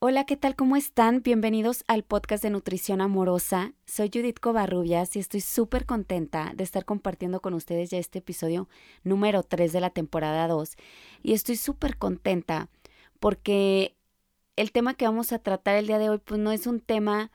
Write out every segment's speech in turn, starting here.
Hola, ¿qué tal? ¿Cómo están? Bienvenidos al podcast de Nutrición Amorosa. Soy Judith Covarrubias y estoy súper contenta de estar compartiendo con ustedes ya este episodio número 3 de la temporada 2. Y estoy súper contenta porque el tema que vamos a tratar el día de hoy pues no es un tema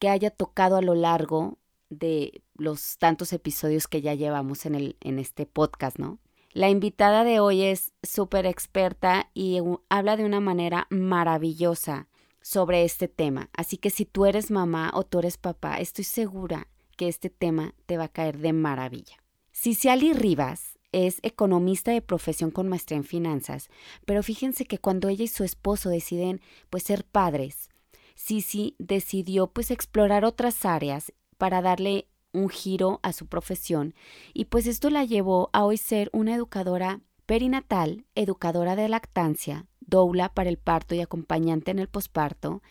que haya tocado a lo largo de los tantos episodios que ya llevamos en, el, en este podcast, ¿no? La invitada de hoy es súper experta y habla de una manera maravillosa sobre este tema. Así que si tú eres mamá o tú eres papá, estoy segura que este tema te va a caer de maravilla. Ciciali Rivas es economista de profesión con maestría en finanzas, pero fíjense que cuando ella y su esposo deciden pues ser padres, Cici decidió pues explorar otras áreas para darle un giro a su profesión y pues esto la llevó a hoy ser una educadora perinatal, educadora de lactancia, doula para el parto y acompañante en el posparto.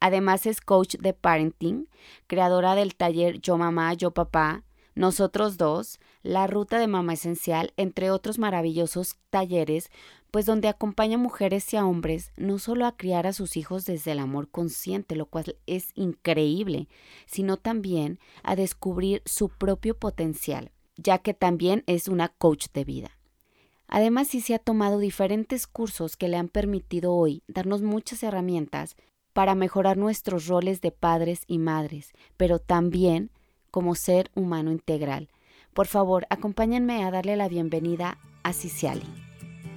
Además es coach de parenting, creadora del taller Yo Mamá, Yo Papá, Nosotros Dos, La Ruta de Mamá Esencial, entre otros maravillosos talleres pues donde acompaña a mujeres y a hombres no solo a criar a sus hijos desde el amor consciente, lo cual es increíble, sino también a descubrir su propio potencial, ya que también es una coach de vida. Además, sí se ha tomado diferentes cursos que le han permitido hoy darnos muchas herramientas para mejorar nuestros roles de padres y madres, pero también como ser humano integral. Por favor, acompáñenme a darle la bienvenida a Ciciali.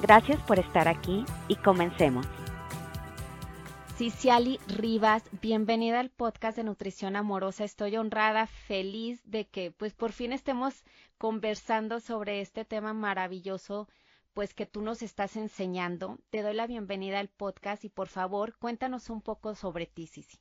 Gracias por estar aquí y comencemos. Ciciali Rivas, bienvenida al podcast de Nutrición Amorosa. Estoy honrada, feliz de que pues por fin estemos conversando sobre este tema maravilloso pues que tú nos estás enseñando. Te doy la bienvenida al podcast y por favor cuéntanos un poco sobre ti, Cici.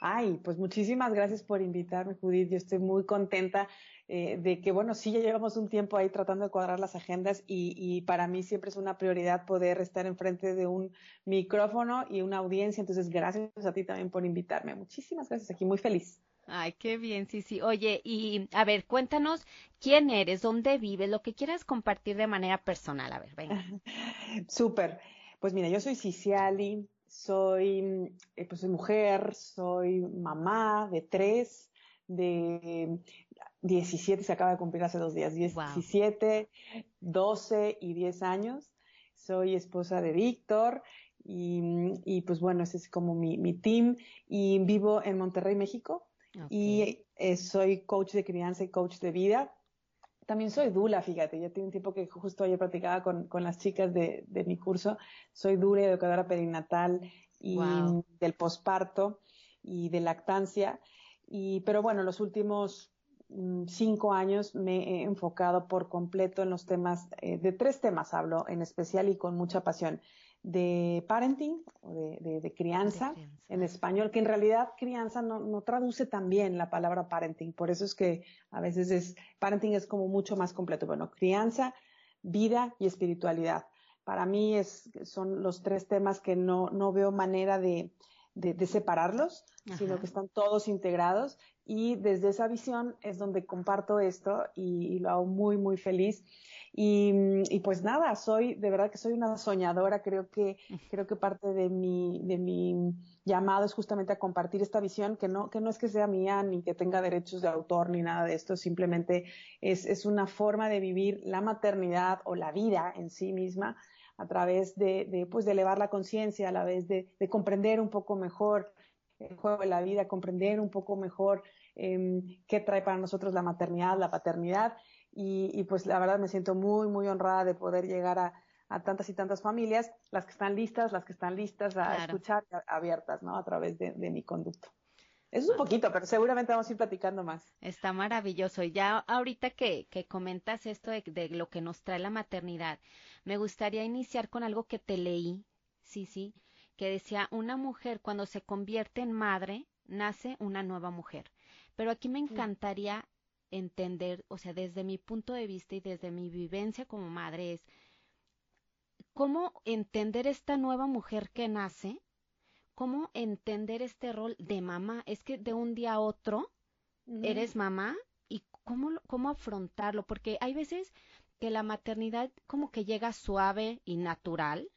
Ay, pues muchísimas gracias por invitarme, Judith. Yo estoy muy contenta eh, de que, bueno, sí, ya llevamos un tiempo ahí tratando de cuadrar las agendas y, y, para mí siempre es una prioridad poder estar enfrente de un micrófono y una audiencia. Entonces, gracias a ti también por invitarme. Muchísimas gracias, aquí muy feliz. Ay, qué bien, sí, sí. Oye, y a ver, cuéntanos quién eres, dónde vives, lo que quieras compartir de manera personal. A ver, venga. Súper. Pues mira, yo soy Ciciali, soy, eh, pues soy mujer, soy mamá de tres, de 17, se acaba de cumplir hace dos días, 17, 12 y 10 años. Soy esposa de Víctor y, y, pues bueno, ese es como mi, mi team y vivo en Monterrey, México. Y eh, soy coach de crianza y coach de vida. También soy dula, fíjate, ya tiene un tiempo que justo ayer platicaba con, con las chicas de, de, mi curso. Soy dula, educadora perinatal y del posparto y de lactancia. Y, pero bueno, los últimos mm, cinco años me he enfocado por completo en los temas, eh, de tres temas hablo en especial y con mucha pasión de parenting o de, de, crianza, en español, que en realidad crianza no, no, traduce tan bien la palabra parenting, por eso es que a veces es, parenting es como mucho más completo. Bueno, crianza, vida y espiritualidad. Para mí es, son los tres temas que no, no veo manera de, de, separarlos, sino que están todos integrados. Y desde esa visión es donde comparto esto y, y lo hago muy, muy feliz. Y, y, pues nada, soy, de verdad que soy una soñadora, creo que, creo que parte de mi, de mi llamado es justamente a compartir esta visión, que no, que no es que sea mía ni que tenga derechos de autor ni nada de esto, simplemente es, es una forma de vivir la maternidad o la vida en sí misma a través de, de pues de elevar la conciencia, a la vez de, de, comprender un poco mejor el juego de la vida, comprender un poco mejor eh, qué trae para nosotros la maternidad, la paternidad y, y, pues la verdad me siento muy, muy honrada de poder llegar a, a, tantas y tantas familias, las que están listas, las que están listas a claro. escuchar, abiertas, ¿no? A través de, de mi conducto. Eso es un poquito, pero seguramente vamos a ir platicando más. Está maravilloso. Y ya ahorita que, que comentas esto de, de, lo que nos trae la maternidad, me gustaría iniciar con algo que te leí, sí, sí, que decía, una mujer cuando se convierte en madre, nace una nueva mujer. Pero aquí me encantaría entender, o sea, desde mi punto de vista y desde mi vivencia como madre, es cómo entender esta nueva mujer que nace, cómo entender este rol de mamá. Es que de un día a otro eres mamá y cómo, cómo afrontarlo, porque hay veces que la maternidad como que llega suave y natural,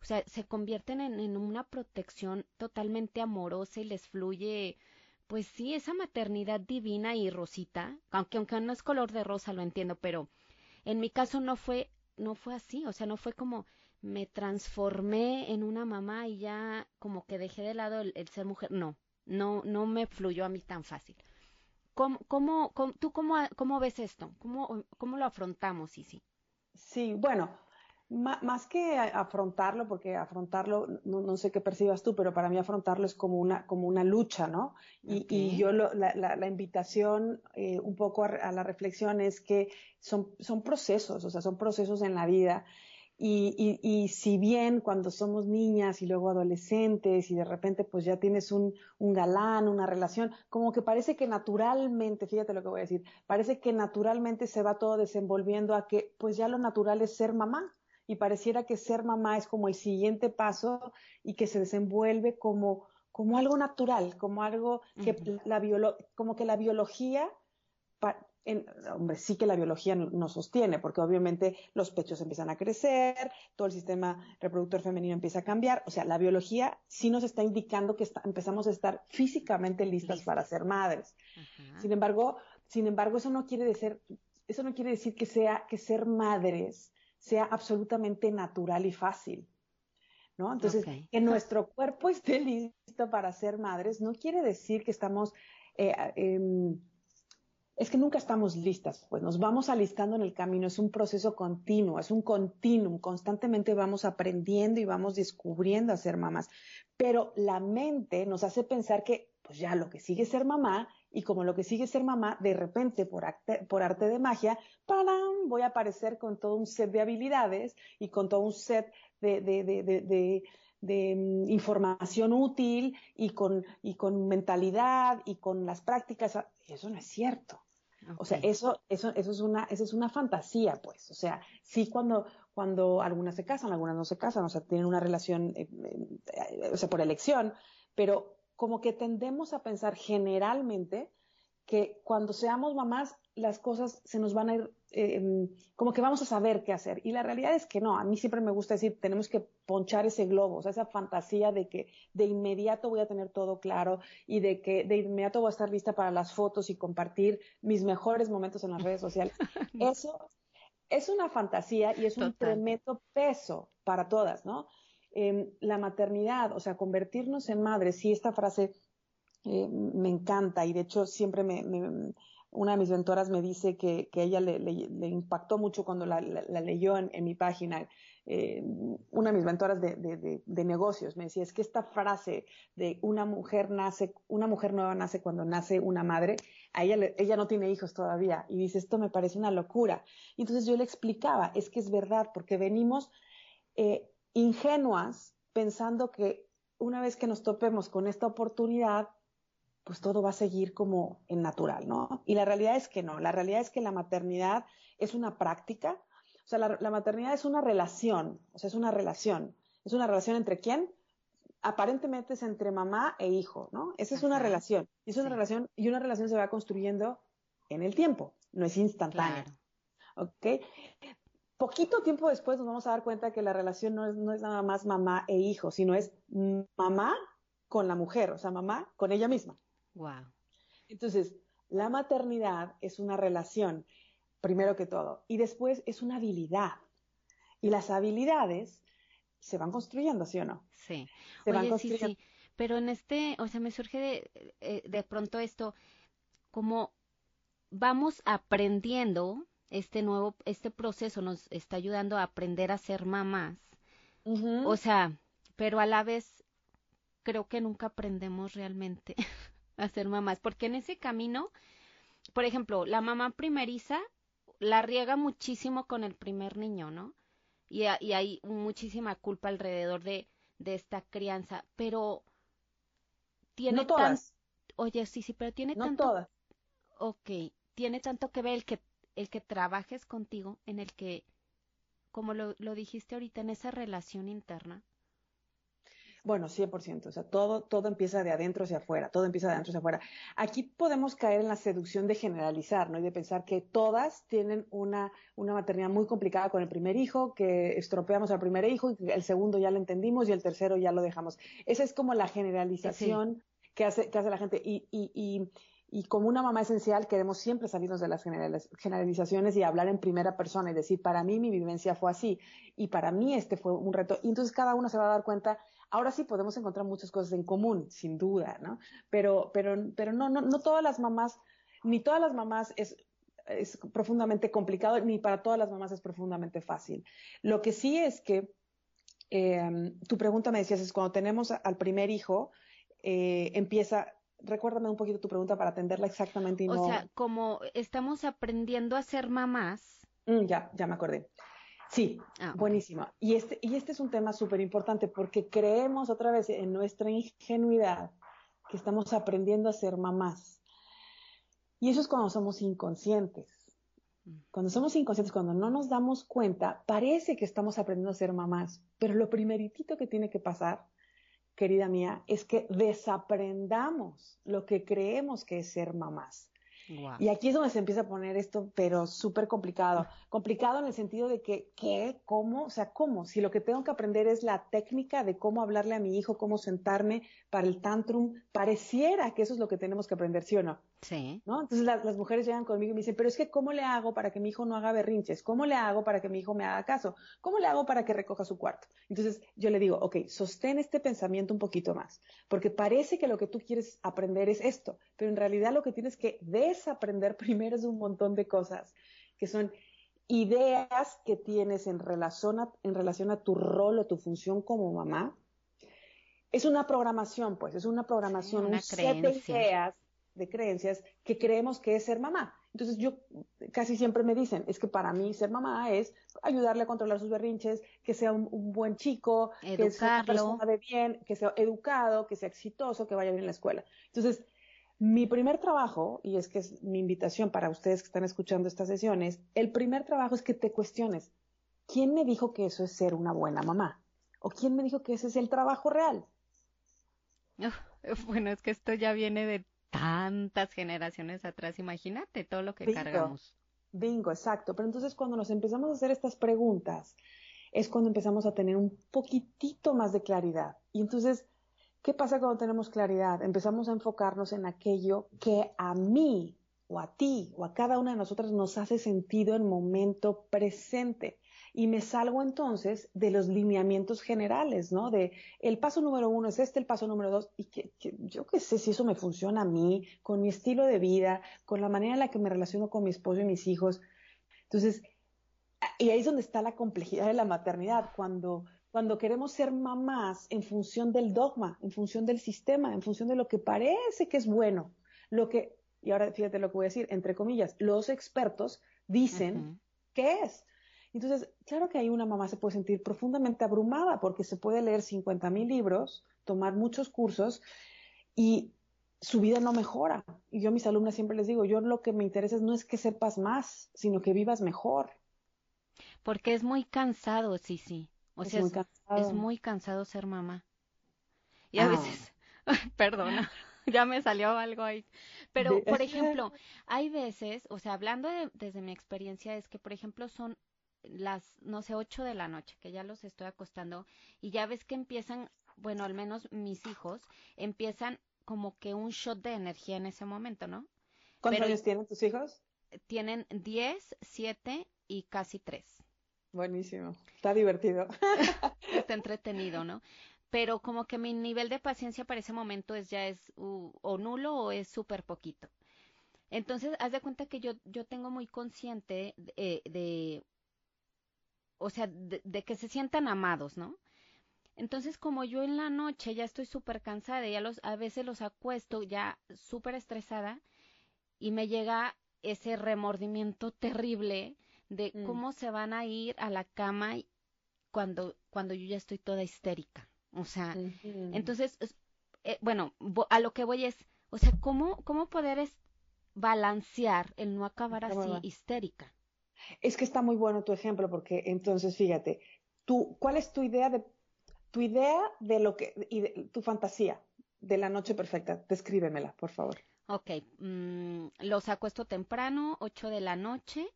o sea, se convierten en, en, una protección totalmente amorosa y les fluye, pues sí, esa maternidad divina y rosita, aunque aunque no es color de rosa, lo entiendo, pero en mi caso no fue, no fue así, o sea, no fue como me transformé en una mamá y ya como que dejé de lado el, el ser mujer, no, no, no me fluyó a mí tan fácil. ¿Cómo, cómo, tú cómo, cómo, ves esto? ¿Cómo, ¿Cómo lo afrontamos, Isi? Sí, bueno, más que afrontarlo, porque afrontarlo, no, sé qué percibas tú, pero para mí afrontarlo es como una, como una lucha, ¿no? Y, y yo lo, la, la, la, invitación eh, un poco a, a, la reflexión es que son, son procesos, o sea, son procesos en la vida y, y, y, si bien cuando somos niñas y luego adolescentes y de repente pues ya tienes un, un, galán, una relación, como que parece que naturalmente, fíjate lo que voy a decir, parece que naturalmente se va todo desenvolviendo a que pues ya lo natural es ser mamá y pareciera que ser mamá es como el siguiente paso y que se desenvuelve como, como algo natural, como algo que uh -huh. la biolo como que la biología en, hombre, sí que la biología nos sostiene, porque obviamente los pechos empiezan a crecer, todo el sistema reproductor femenino empieza a cambiar, o sea, la biología sí nos está indicando que está, empezamos a estar físicamente listas para ser madres. Ajá. Sin embargo, sin embargo, eso no quiere decir, eso no quiere decir que sea, que ser madres sea absolutamente natural y fácil. ¿No? Entonces, okay. que nuestro cuerpo esté listo para ser madres no quiere decir que estamos eh, eh, es que nunca estamos listas, pues nos vamos alistando en el camino, es un proceso continuo, es un continuum, constantemente vamos aprendiendo y vamos descubriendo a ser mamás, pero la mente nos hace pensar que pues ya lo que sigue es ser mamá y como lo que sigue es ser mamá, de repente por arte, por arte de magia, ¡param! voy a aparecer con todo un set de habilidades y con todo un set de, de, um, información útil y con, y con mentalidad y con las prácticas. Eso no es cierto. O sea, eso, eso, eso es una, eso es una fantasía, pues. O sea, sí cuando, cuando algunas se casan, algunas no se casan, o sea, tienen una relación, eh, eh, o sea, por elección, pero como que tendemos a pensar generalmente que cuando seamos mamás las cosas se nos van a ir, eh, como que vamos a saber qué hacer. Y la realidad es que no, a mí siempre me gusta decir, tenemos que ponchar ese globo, o sea, esa fantasía de que de inmediato voy a tener todo claro y de que de inmediato voy a estar lista para las fotos y compartir mis mejores momentos en las redes sociales. Eso es una fantasía y es un tremendo peso para todas, ¿no? Eh, la maternidad, o sea, convertirnos en madres, sí, esta frase eh, me encanta y de hecho siempre me, me una de mis mentoras me dice que, que ella le, le, le, impactó mucho cuando la, leyó en, mi página. Eh, una de mis mentoras de, de, de, negocios me decía, es que esta frase de una mujer nace, una mujer nueva nace cuando nace una madre, a ella, ella no tiene hijos todavía y dice, esto me parece una locura. Y entonces yo le explicaba, es que es verdad, porque venimos eh, ingenuas pensando que una vez que nos topemos con esta oportunidad, pues todo va a seguir como en natural, ¿no? Y la realidad es que no, la realidad es que la maternidad es una práctica, o sea, la, la maternidad es una relación, o sea, es una relación, es una relación entre quién? Aparentemente es entre mamá e hijo, ¿no? Esa es Ajá. una relación, y es una sí. relación, y una relación se va construyendo en el tiempo, no es instantánea. Claro. ¿Ok? Poquito tiempo después nos vamos a dar cuenta que la relación no es, no es nada más mamá e hijo, sino es mamá con la mujer, o sea, mamá con ella misma. Wow. Entonces, la maternidad es una relación, primero que todo, y después es una habilidad. Y las habilidades se van construyendo, ¿sí o no? Sí. Se Oye, van construyendo. Sí, sí. Pero en este, o sea, me surge de, eh, de pronto esto, como vamos aprendiendo este nuevo, este proceso nos está ayudando a aprender a ser mamás. Uh -huh. O sea, pero a la vez creo que nunca aprendemos realmente a ser mamás, porque en ese camino, por ejemplo, la mamá primeriza la riega muchísimo con el primer niño, ¿no? Y, y hay muchísima culpa alrededor de, de esta crianza, pero tiene no todas. Oye, sí, sí, pero tiene no tanto todas. Ok, tiene tanto que ver el que el que trabajes contigo, en el que como lo, lo dijiste ahorita en esa relación interna. Bueno, 100%, o sea, todo, todo empieza de adentro hacia afuera, todo empieza de adentro hacia afuera. Aquí podemos caer en la seducción de generalizar, ¿no? Y de pensar que todas tienen una, una maternidad muy complicada con el primer hijo, que estropeamos al primer hijo, y el segundo ya lo entendimos y el tercero ya lo dejamos. Esa es como la generalización que, hace, que hace la gente. Y, y, y, y como una mamá esencial queremos siempre salirnos de las generalizaciones y hablar en primera persona y decir, para mí mi vivencia fue así y para mí este fue un reto. Y entonces cada uno se va a dar cuenta, ahora sí podemos encontrar muchas cosas en común, sin duda, ¿no? Pero, pero, pero no, no, no todas las mamás, ni todas las mamás es, es profundamente complicado, ni para todas las mamás es profundamente fácil. Lo que sí es que eh, tu pregunta me decías es cuando tenemos al primer hijo, eh, empieza recuérdame un poquito tu pregunta para atenderla exactamente. Y o sea, como estamos aprendiendo a ser mamás. Mm, ya, ya me acordé. Sí, ah, buenísimo. Y este, y este es un tema súper importante porque creemos otra vez en nuestra ingenuidad que estamos aprendiendo a ser mamás. Y eso es cuando somos inconscientes. Cuando somos inconscientes, cuando no nos damos cuenta, parece que estamos aprendiendo a ser mamás, pero lo primeritito que tiene que pasar querida mía, es que desaprendamos lo que creemos que es ser mamás. Y aquí es donde se empieza a poner esto, pero súper complicado. Complicado en el sentido de que, ¿qué? ¿Cómo? O sea, ¿cómo? Si lo que tengo que aprender es la técnica de cómo hablarle a mi hijo, cómo sentarme para el tantrum, pareciera que eso es lo que tenemos que aprender, ¿sí o no? Sí. ¿No? Entonces las mujeres llegan conmigo y me dicen, pero es que ¿cómo le hago para que mi hijo no haga berrinches? ¿Cómo le hago para que mi hijo me haga caso? ¿Cómo le hago para que recoja su cuarto? Entonces yo le digo, ok, sostén este pensamiento un poquito más, porque parece que lo que tú quieres aprender es esto, pero en realidad lo que tienes que desaprender primero es un montón de cosas que son ideas que tienes en relación a, en relación a tu rol o tu función como mamá. Es una programación, pues, es una programación, un set de ideas de creencias que creemos que es ser mamá. Entonces yo casi siempre me dicen, es que para mí ser mamá es ayudarle a controlar sus berrinches, que sea un, buen chico, que sea una persona de bien, que sea educado, que sea exitoso, que vaya bien en la escuela. Entonces, mi primer trabajo, y es que es mi invitación para ustedes que están escuchando estas sesiones, el primer trabajo es que te cuestiones, ¿quién me dijo que eso es ser una buena mamá? ¿O quién me dijo que ese es el trabajo real? bueno, es que esto ya viene de tantas generaciones atrás, imagínate todo lo que cargamos. Bingo, exacto. Pero entonces cuando nos empezamos a hacer estas preguntas, es cuando empezamos a tener un poquitito más de claridad. Y entonces, ¿qué pasa cuando tenemos claridad? Empezamos a enfocarnos en aquello que a mí o a ti o a cada una de nosotras nos hace sentido en momento presente y me salgo entonces de los lineamientos generales, ¿no? De el paso número uno es este, el paso número dos, y que, yo qué sé si eso me funciona a mí, con mi estilo de vida, con la manera en la que me relaciono con mi esposo y mis hijos. Entonces, y ahí es donde está la complejidad de la maternidad, cuando, cuando queremos ser mamás en función del dogma, en función del sistema, en función de lo que parece que es bueno, lo que, y ahora fíjate lo que voy a decir, entre comillas, los expertos dicen que es. Entonces, claro que ahí una mamá se puede sentir profundamente abrumada porque se puede leer 50 mil libros, tomar muchos cursos y su vida no mejora. Y yo a mis alumnas siempre les digo, yo lo que me interesa no es que sepas más, sino que vivas mejor. Porque es muy cansado, sí, sí. O sea, muy es, muy cansado ser mamá. Y a ah. veces, perdona, ya me salió algo ahí. Pero, por ejemplo, hay veces, o sea, hablando desde mi experiencia, es que, por ejemplo, son las, no sé, ocho de la noche, que ya los estoy acostando, y ya ves que empiezan, bueno, al menos mis hijos, empiezan como que un shot de energía en ese momento, ¿no? ¿Cuántos años tienen tus hijos? Tienen diez, siete y casi tres. Buenísimo, está divertido. está entretenido, ¿no? Pero como que mi nivel de paciencia para ese momento es ya es o nulo o es súper poquito. Entonces, haz de cuenta que yo, yo tengo muy consciente de, de o sea, de, que se sientan amados, ¿no? Entonces, como yo en la noche ya estoy súper cansada, ya los, a veces los acuesto ya súper estresada y me llega ese remordimiento terrible de mm. cómo se van a ir a la cama cuando, cuando yo ya estoy toda histérica. O sea, entonces, eh, bueno, a lo que voy es, o sea, ¿cómo, cómo poder es balancear el no acabar así histérica? Es que está muy bueno tu ejemplo, porque entonces, fíjate, tú, ¿cuál es tu idea de tu idea de lo que y de, tu fantasía de la noche perfecta? Descríbemela, por favor. Ok, mm, los acuesto temprano, 8 de la noche.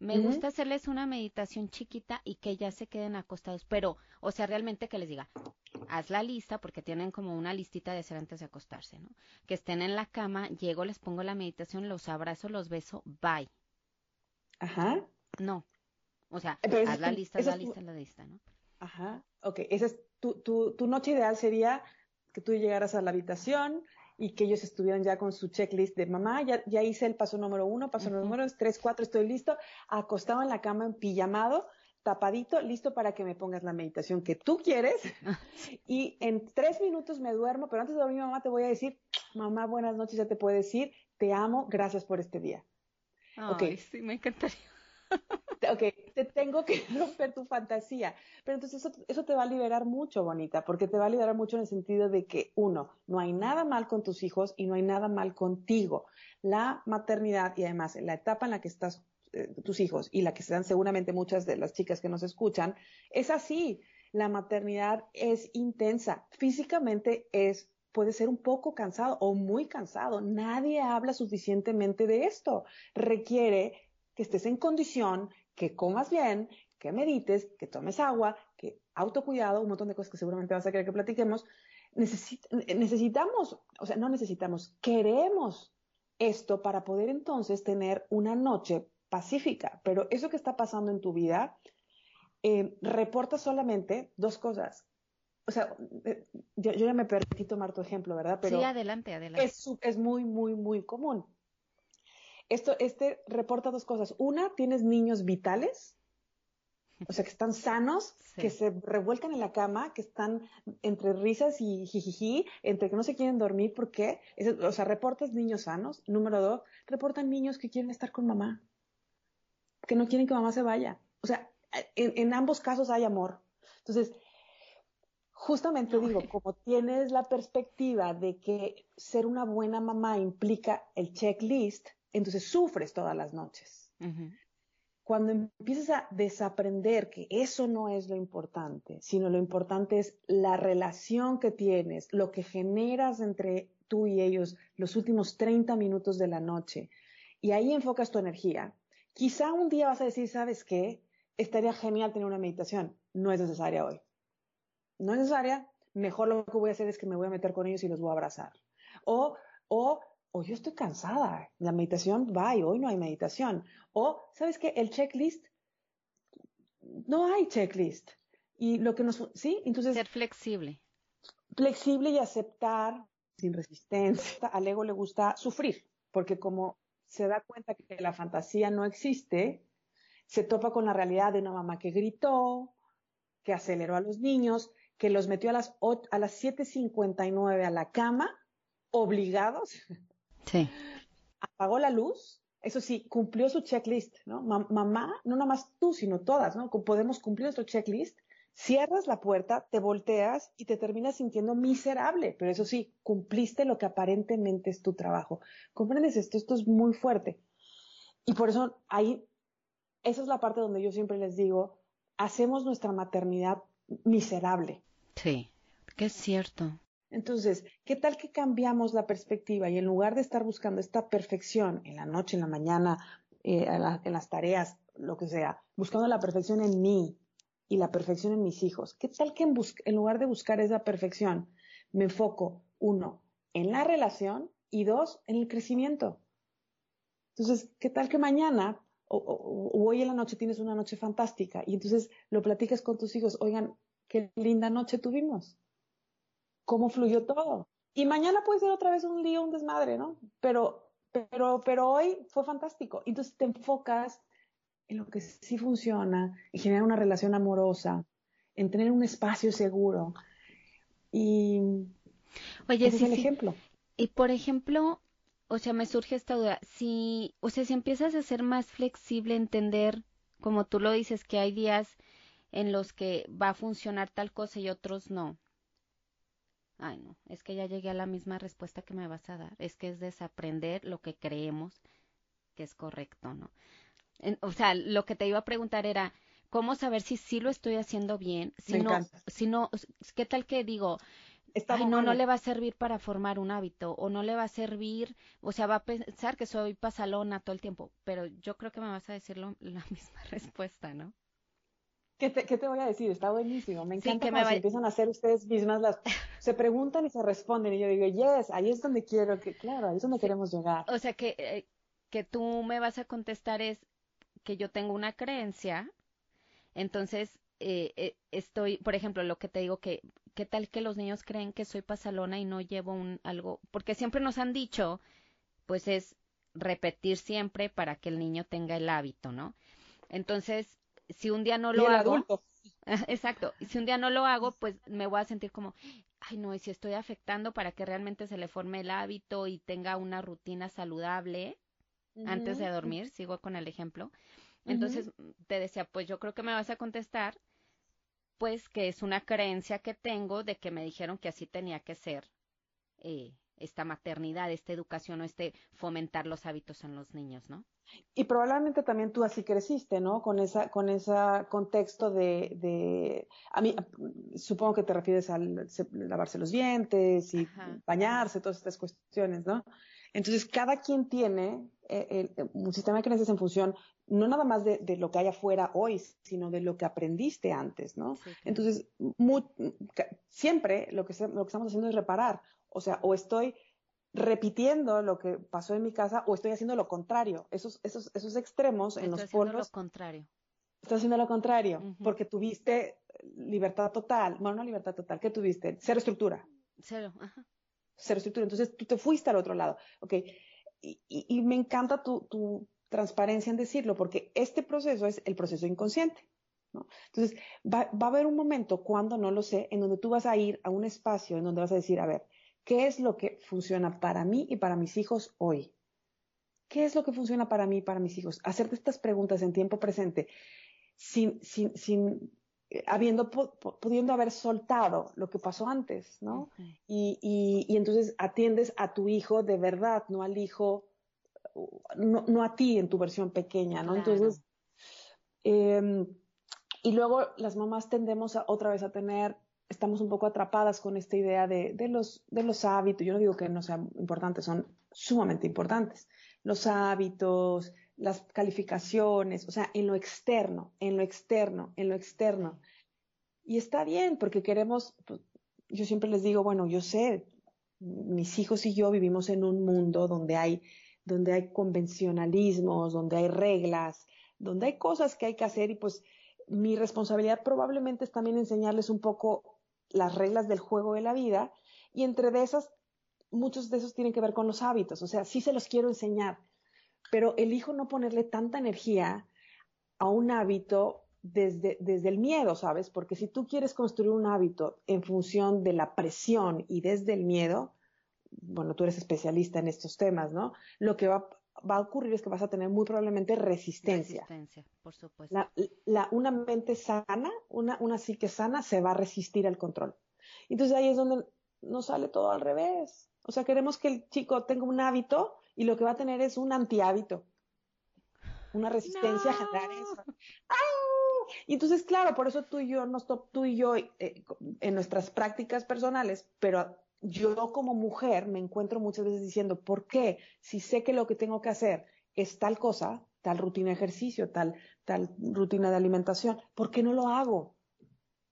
Me gusta hacerles una meditación chiquita y que ya se queden acostados, pero, o sea, realmente que les diga, haz la lista, porque tienen como una listita de hacer antes de acostarse, ¿no? Que estén en la cama, llego, les pongo la meditación, los abrazo, los beso, bye. Ajá. No. O sea, haz la lista, haz la lista, la lista, ¿no? Ajá. Ok, esa es tu, tu, tu noche ideal sería que tú llegaras a la habitación, y que ellos estuvieran ya con su checklist de mamá, ya, ya hice el paso número uno, paso número dos, tres, cuatro, estoy listo, acostado en la cama en pijamado, tapadito, listo para que me pongas la meditación que tú quieres. y en tres minutos me duermo, pero antes de dormir, mamá, te voy a decir, mamá, buenas noches, ya te puedo decir, te amo, gracias por este día. Ay, sí, me encantaría ok, te tengo que romper tu fantasía. Pero entonces eso, eso, te va a liberar mucho, bonita, porque te va a liberar mucho en el sentido de que, uno, no hay nada mal con tus hijos y no hay nada mal contigo. La maternidad y además la etapa en la que estás eh, tus hijos y la que dan seguramente muchas de las chicas que nos escuchan, es así. La maternidad es intensa. Físicamente es puede ser un poco cansado o muy cansado. Nadie habla suficientemente de esto. Requiere que estés en condición, que comas bien, que medites, que tomes agua, que autocuidado, un montón de cosas que seguramente vas a querer que platiquemos. necesitamos, o sea, no necesitamos, queremos esto para poder entonces tener una noche pacífica. Pero eso que está pasando en tu vida eh, reporta solamente dos cosas. O sea, eh, yo, ya me permití tomar tu ejemplo, ¿verdad? Pero sí, adelante, adelante. Es, es muy, muy, muy común. Esto, este reporta dos cosas. Una, tienes niños vitales, o sea, que están sanos, que se revuelcan en la cama, que están entre risas y jijiji, entre que no se quieren dormir, ¿por qué? o sea, reportas niños sanos. Número dos, reportan niños que quieren estar con mamá, que no quieren que mamá se vaya. O sea, en, en ambos casos hay amor. Entonces, justamente digo, como tienes la perspectiva de que ser una buena mamá implica el checklist, entonces sufres todas las noches. Cuando empiezas a desaprender que eso no es lo importante, sino lo importante es la relación que tienes, lo que generas entre tú y ellos los últimos 30 minutos de la noche, y ahí enfocas tu energía, quizá un día vas a decir, ¿sabes qué? Estaría genial tener una meditación. No es necesaria hoy. No es necesaria. Mejor lo que voy a hacer es que me voy a meter con ellos y los voy a abrazar. O, o o yo estoy cansada, la meditación va y hoy no hay meditación. O, ¿sabes qué? El checklist, no hay checklist. Y lo que nos, sí, entonces. Ser flexible. Flexible y aceptar sin resistencia. Al ego le gusta sufrir, porque como se da cuenta que la fantasía no existe, se topa con la realidad de una mamá que gritó, que aceleró a los niños, que los metió a las, a las 7.59 a la cama, obligados, Sí. Apagó la luz, eso sí, cumplió su checklist, ¿no? mamá, no nada más tú, sino todas, ¿no? Podemos cumplir nuestro checklist. Cierras la puerta, te volteas y te terminas sintiendo miserable, pero eso sí, cumpliste lo que aparentemente es tu trabajo. ¿Comprendes esto? Esto es muy fuerte. Y por eso ahí, esa es la parte donde yo siempre les digo, hacemos nuestra maternidad miserable. Sí, que es cierto. Entonces, ¿qué tal que cambiamos la perspectiva y en lugar de estar buscando esta perfección en la noche, en la mañana, eh, en, las tareas, lo que sea, buscando la perfección en mí y la perfección en mis hijos, ¿qué tal que en, lugar de buscar esa perfección, me enfoco, uno, en la relación y dos, en el crecimiento? Entonces, ¿qué tal que mañana o, hoy en la noche tienes una noche fantástica y entonces lo platicas con tus hijos, oigan, qué linda noche tuvimos cómo fluyó todo. Y mañana puede ser otra vez un lío, un desmadre, ¿no? Pero, pero, pero hoy fue fantástico. Entonces te enfocas en lo que sí funciona, en generar una relación amorosa, en tener un espacio seguro. Y Oye, ese es el ejemplo. Y por ejemplo, o sea, me surge esta duda, si, o sea, si empiezas a ser más flexible, entender, como tú lo dices, que hay días en los que va a funcionar tal cosa y otros no Ay, no, es que ya llegué a la misma respuesta que me vas a dar. Es que es desaprender lo que creemos que es correcto, ¿no? o sea, lo que te iba a preguntar era, ¿cómo saber si sí lo estoy haciendo bien? Si no, si no, ¿qué tal que digo? Ay, no, no le va a servir para formar un hábito o no le va a servir, o sea, va a pensar que soy pasalona todo el tiempo, pero yo creo que me vas a decir la misma respuesta, ¿no? ¿Qué te, ¿Qué te, voy a decir? Está buenísimo. Me encanta que cuando me empiezan a hacer ustedes mismas las... Se preguntan y se responden y yo digo, yes, ahí es donde quiero que... Claro, ahí es donde queremos llegar. O sea, que, eh, que tú me vas a contestar es que yo tengo una creencia, entonces eh, eh, estoy, por ejemplo, lo que te digo que... ¿Qué tal que los niños creen que soy pasalona y no llevo un algo? Porque siempre nos han dicho, pues es repetir siempre para que el niño tenga el hábito, ¿no? Entonces, si un día no lo hago, exacto, si un día no lo hago, pues me voy a sentir como, ay no, y si estoy afectando para que realmente se le forme el hábito y tenga una rutina saludable antes de dormir, sigo con el ejemplo. Entonces te decía, pues yo creo que me vas a contestar, pues que es una creencia que tengo de que me dijeron que así tenía que ser eh, esta maternidad, esta educación o este fomentar los hábitos en los niños, ¿no? Y probablemente también tú así creciste, ¿no? Con esa, con ese contexto de, de, a mí, supongo que te refieres a lavarse los dientes y bañarse, todas estas cuestiones, ¿no? Entonces, cada quien tiene eh, un sistema de creencias en función no nada más de, lo que hay afuera hoy, sino de lo que aprendiste antes, ¿no? Entonces, siempre lo que, lo que estamos haciendo es reparar. O sea, o estoy repitiendo lo que pasó en mi casa o estoy haciendo lo contrario. Esos, esos, esos extremos en los polos. lo contrario. Estoy haciendo lo contrario, porque tuviste libertad total. Bueno, no libertad total. ¿Qué tuviste? Cero estructura. Cero, ajá. Cero estructura. Entonces tú te fuiste al otro lado. Ok. Y, y, me encanta tu, tu, transparencia en decirlo, porque este proceso es el proceso inconsciente. ¿no? Entonces, va, va a haber un momento, cuando no lo sé, en donde tú vas a ir a un espacio en donde vas a decir, a ver, ¿Qué es lo que funciona para mí y para mis hijos hoy? ¿Qué es lo que funciona para mí y para mis hijos? Hacerte estas preguntas en tiempo presente, sin, sin, sin eh, habiendo, pudiendo haber soltado lo que pasó antes, ¿no? y, y, y, entonces atiendes a tu hijo de verdad, no al hijo, no, no a ti en tu versión pequeña, ¿no? Entonces, eh, y luego las mamás tendemos a, otra vez a tener estamos un poco atrapadas con esta idea de, de, los, de los hábitos. Yo no digo que no sean importantes, son sumamente importantes. Los hábitos, las calificaciones, o sea, en lo externo, en lo externo, en lo externo. Y está bien, porque queremos, pues, yo siempre les digo, bueno, yo sé, mis hijos y yo vivimos en un mundo donde hay, donde hay convencionalismos, donde hay reglas, donde hay cosas que hay que hacer y pues mi responsabilidad probablemente es también enseñarles un poco las reglas del juego de la vida y entre de esas, muchos de esos tienen que ver con los hábitos, o sea, sí se los quiero enseñar, pero elijo no ponerle tanta energía a un hábito desde, desde el miedo, ¿sabes? Porque si tú quieres construir un hábito en función de la presión y desde el miedo, bueno, tú eres especialista en estos temas, ¿no? Lo que va, va a ocurrir es que vas a tener muy probablemente resistencia. Resistencia, por supuesto. La, una mente sana, una, una psique sana se va a resistir al control. Entonces ahí es donde nos sale todo al revés. O sea, queremos que el chico tenga un hábito y lo que va a tener es un antihábito. Una resistencia a generar eso. Y entonces, claro, por eso tú y yo, nos, tú y yo, eh, en nuestras prácticas personales, pero yo como mujer me encuentro muchas veces diciendo, ¿por qué? Si sé que lo que tengo que hacer es tal cosa, tal rutina de ejercicio, tal, tal rutina de alimentación, ¿por qué no lo hago?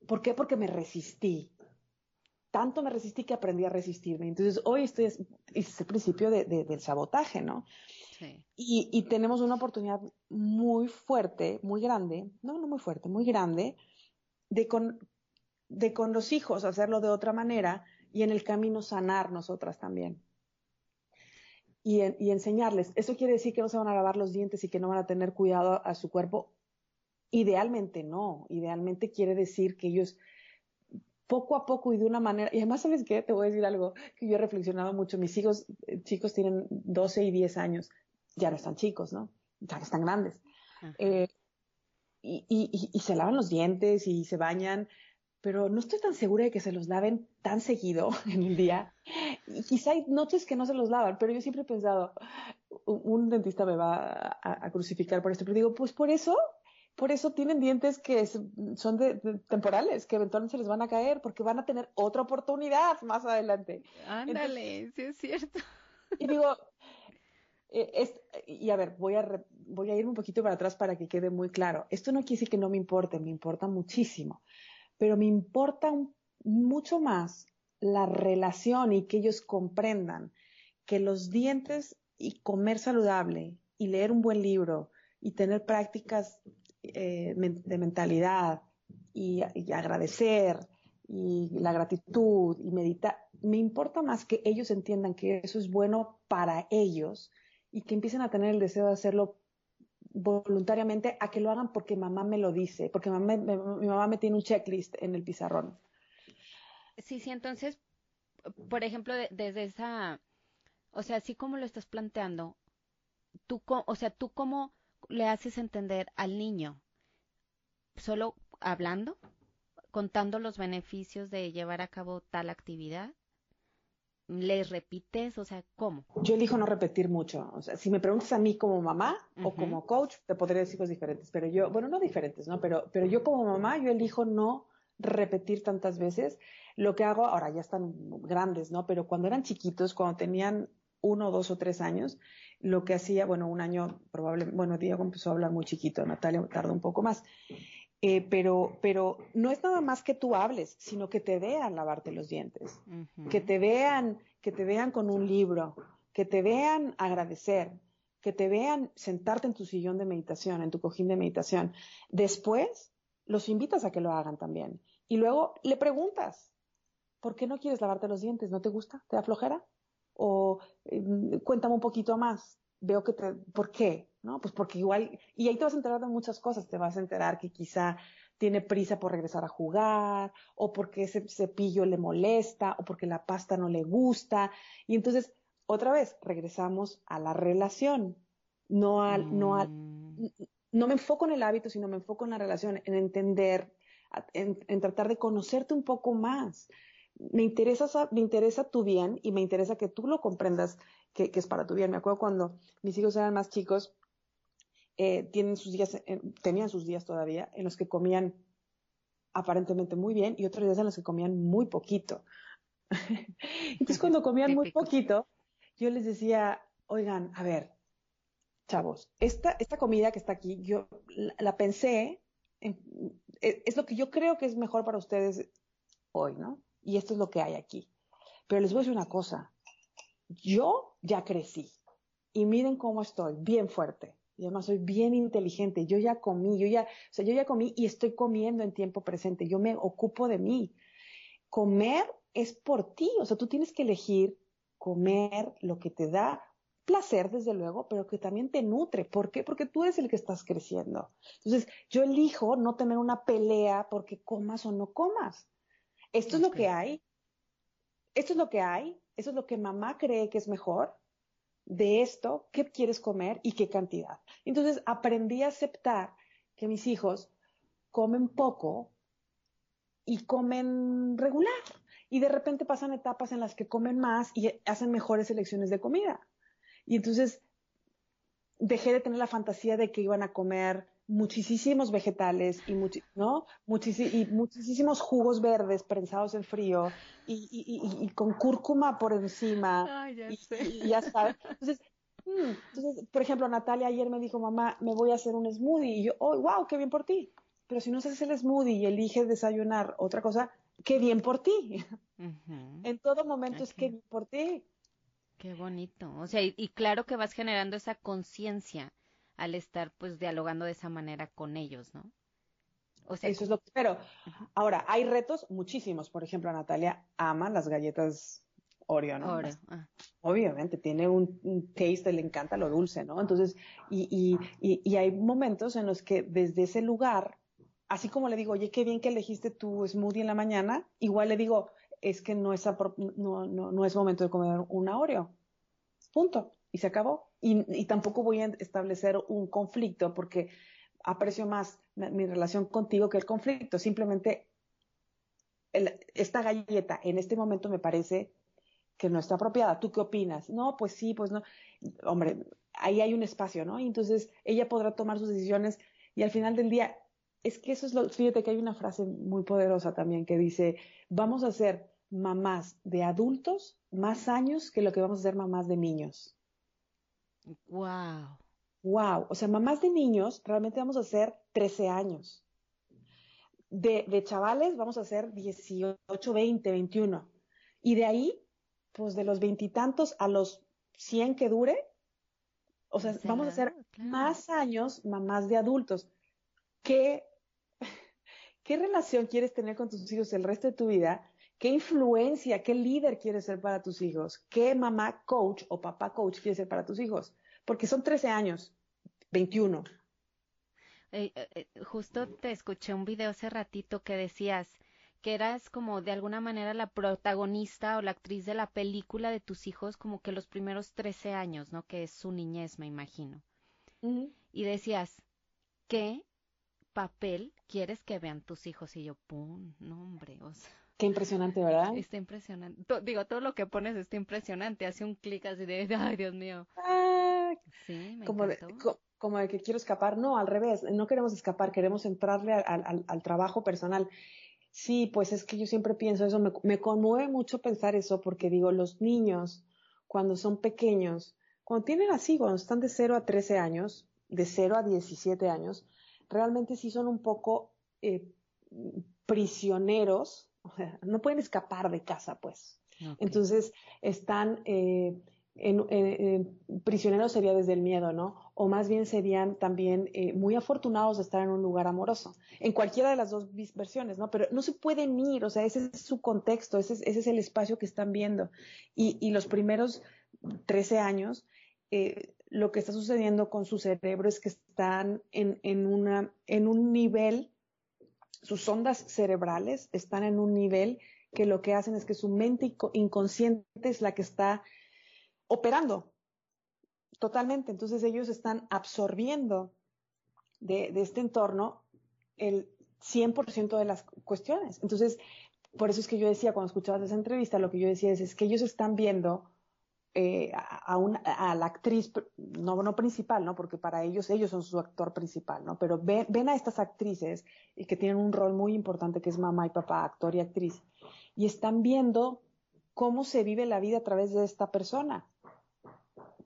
¿Por qué? Porque me resistí. Tanto me resistí que aprendí a resistirme. Entonces, hoy estoy, es el principio de, del sabotaje, ¿no? Sí. Y, y tenemos una oportunidad muy fuerte, muy grande, no, no muy fuerte, muy grande, de con, de con los hijos hacerlo de otra manera, y en el camino sanar nosotras también. Y, y, enseñarles. ¿Eso quiere decir que no se van a lavar los dientes y que no van a tener cuidado a su cuerpo? Idealmente no. Idealmente quiere decir que ellos poco a poco y de una manera, y además, ¿sabes qué? Te voy a decir algo que yo he reflexionado mucho. Mis hijos, eh, chicos tienen 12 y 10 años, ya no están chicos, ¿no? Ya están grandes. Eh, y, y, y, se lavan los dientes y se bañan pero no estoy tan segura de que se los laven tan seguido en el día. Y quizá hay noches que no se los lavan, pero yo siempre he pensado, un, dentista me va a, crucificar por esto, pero digo, pues por eso, por eso tienen dientes que son de, temporales, que eventualmente se les van a caer, porque van a tener otra oportunidad más adelante. Ándale, sí es cierto. Y digo, eh, y a ver, voy a, voy a ir un poquito para atrás para que quede muy claro. Esto no quiere decir que no me importe, me importa muchísimo, pero me importa mucho más la relación y que ellos comprendan que los dientes y comer saludable y leer un buen libro y tener prácticas eh, de mentalidad y, y, agradecer y la gratitud y meditar, me importa más que ellos entiendan que eso es bueno para ellos y que empiecen a tener el deseo de hacerlo voluntariamente a que lo hagan porque mamá me lo dice, porque mamá, mi mamá me tiene un checklist en el pizarrón. Sí, sí, entonces, por ejemplo, desde esa, o sea, así como lo estás planteando, tú, o sea, tú cómo le haces entender al niño, solo hablando, contando los beneficios de llevar a cabo tal actividad, ¿Les repites? O sea, ¿cómo? Yo elijo no repetir mucho. O sea, si me preguntas a mí como mamá o como coach, te podría decir cosas diferentes. Pero yo, bueno, no diferentes, ¿no? Pero, pero yo como mamá, yo elijo no repetir tantas veces. Lo que hago, ahora ya están grandes, ¿no? Pero cuando eran chiquitos, cuando tenían uno, dos o tres años, lo que hacía, bueno, un año probablemente, bueno, Diego empezó a hablar muy chiquito, Natalia tardó un poco más. Eh, pero, pero no es nada más que tú hables, sino que te vean lavarte los dientes, que te vean, que te vean con un libro, que te vean agradecer, que te vean sentarte en tu sillón de meditación, en tu cojín de meditación. Después, los invitas a que lo hagan también. Y luego le preguntas, ¿por qué no quieres lavarte los dientes? ¿No te gusta? ¿Te da flojera? O eh, cuéntame un poquito más. Veo que te, ¿por qué? ¿No? Pues porque igual, y ahí te vas a enterar de muchas cosas, te vas a enterar que quizá tiene prisa por regresar a jugar, o porque ese cepillo le molesta, o porque la pasta no le gusta, y entonces, otra vez, regresamos a la relación, no al, no al, mm. no me enfoco en el hábito, sino me enfoco en la relación, en entender, en, en tratar de conocerte un poco más. Me interesa, me interesa tu bien y me interesa que tú lo comprendas que, que, es para tu bien. Me acuerdo cuando mis hijos eran más chicos, eh, tienen sus días, eh, tenían sus días todavía en los que comían aparentemente muy bien y otros días en los que comían muy poquito. Entonces cuando comían muy poquito, yo les decía, oigan, a ver, chavos, esta, esta comida que está aquí, yo la, pensé, e, es lo que yo creo que es mejor para ustedes hoy, ¿no? Y esto es lo que hay aquí. Pero les voy a decir una cosa, yo ya crecí y miren cómo estoy, bien fuerte y además soy bien inteligente, yo ya comí, yo ya, o sea, yo ya comí y estoy comiendo en tiempo presente, yo me ocupo de mí. Comer es por ti, o sea, tú tienes que elegir comer lo que te da placer, desde luego, pero que también te nutre. ¿Por qué? Porque tú eres el que estás creciendo. Entonces, yo elijo no tener una pelea porque comas o no comas. Esto es lo que hay. Esto es lo que hay. Eso es lo que mamá cree que es mejor de esto, qué quieres comer y qué cantidad. Entonces aprendí a aceptar que mis hijos comen poco y comen regular. Y de repente pasan etapas en las que comen más y hacen mejores elecciones de comida. Y entonces dejé de tener la fantasía de que iban a comer muchísimos vegetales y, ¿no? y muchísimos jugos verdes prensados en frío y, con cúrcuma por encima. ya y, ya sabes. Entonces, mm, entonces, por ejemplo, Natalia ayer me dijo, mamá, me voy a hacer un smoothie. Y yo, oh, wow, qué bien por ti. Pero si no haces el smoothie y eliges desayunar otra cosa, qué bien por ti. En todo momento es qué bien por ti. Qué bonito. O sea, y claro que vas generando esa conciencia al estar pues dialogando de esa manera con ellos, ¿no? O sea, eso es lo que espero. Ahora, hay retos muchísimos. Por ejemplo, Natalia ama las galletas Oreo, ¿no? Oreo. Ah. Obviamente, tiene un, taste, le encanta lo dulce, ¿no? Entonces, y, y, y, hay momentos en los que desde ese lugar, así como le digo, oye, qué bien que elegiste tu smoothie en la mañana, igual le digo, es que no es, no, no, no es momento de comer una Oreo. Punto y se acabó. Y, tampoco voy a establecer un conflicto porque aprecio más mi relación contigo que el conflicto. Simplemente esta galleta en este momento me parece que no está apropiada. ¿Tú qué opinas? No, pues sí, pues no. Hombre, ahí hay un espacio, ¿no? Y entonces ella podrá tomar sus decisiones y al final del día, es que eso es lo, fíjate que hay una frase muy poderosa también que dice, vamos a ser mamás de adultos más años que lo que vamos a ser mamás de niños. Wow. Wow. O sea, mamás de niños realmente vamos a ser 13 años. De, de chavales vamos a ser 18, 20, 21. Y de ahí pues de los veintitantos a los cien que dure, o sea, vamos a hacer más años mamás de adultos. ¿Qué, ¿Qué relación quieres tener con tus hijos el resto de tu vida? ¿Qué influencia, qué líder quieres ser para tus hijos? ¿Qué mamá coach o papá coach quieres ser para tus hijos? Porque son 13 años, 21. Eh, eh, justo te escuché un video hace ratito que decías, que eras como de alguna manera la protagonista o la actriz de la película de tus hijos como que los primeros 13 años, ¿no? Que es su niñez, me imagino. Y decías, ¿qué papel quieres que vean tus hijos? Y yo, pum, no hombre, o sea. Qué impresionante, ¿verdad? Está impresionante. digo, todo lo que pones está impresionante. Hace un clic así de, ay, Dios mío. Ah, sí, me como como de que quiero escapar. No, al revés. No queremos escapar, queremos entrarle al, al trabajo personal. Sí, pues es que yo siempre pienso eso, me, conmueve mucho pensar eso porque digo, los niños cuando son pequeños, cuando tienen así, cuando están de 0 a 13 años, de 0 a 17 años, realmente sí son un poco eh, prisioneros, o sea, no pueden escapar de casa, pues. Entonces están eh, en, prisioneros sería desde el miedo, ¿no? O más bien serían también eh, muy afortunados de estar en un lugar amoroso, en cualquiera de las dos versiones, ¿no? Pero no se pueden ir, o sea, ese es su contexto, ese es, ese es el espacio que están viendo. Y, y los primeros 13 años, eh, lo que está sucediendo con su cerebro es que están en, en, una, en un nivel, sus ondas cerebrales están en un nivel que lo que hacen es que su mente inconsciente es la que está operando totalmente. Entonces ellos están absorbiendo de, este entorno el 100% de las cuestiones. Entonces, por eso es que yo decía, cuando escuchabas esa entrevista, lo que yo decía es, que ellos están viendo eh, a, a, la actriz, no, no principal, ¿no? Porque para ellos, ellos son su actor principal, ¿no? Pero ven, ven a estas actrices y que tienen un rol muy importante que es mamá y papá, actor y actriz, y están viendo cómo se vive la vida a través de esta persona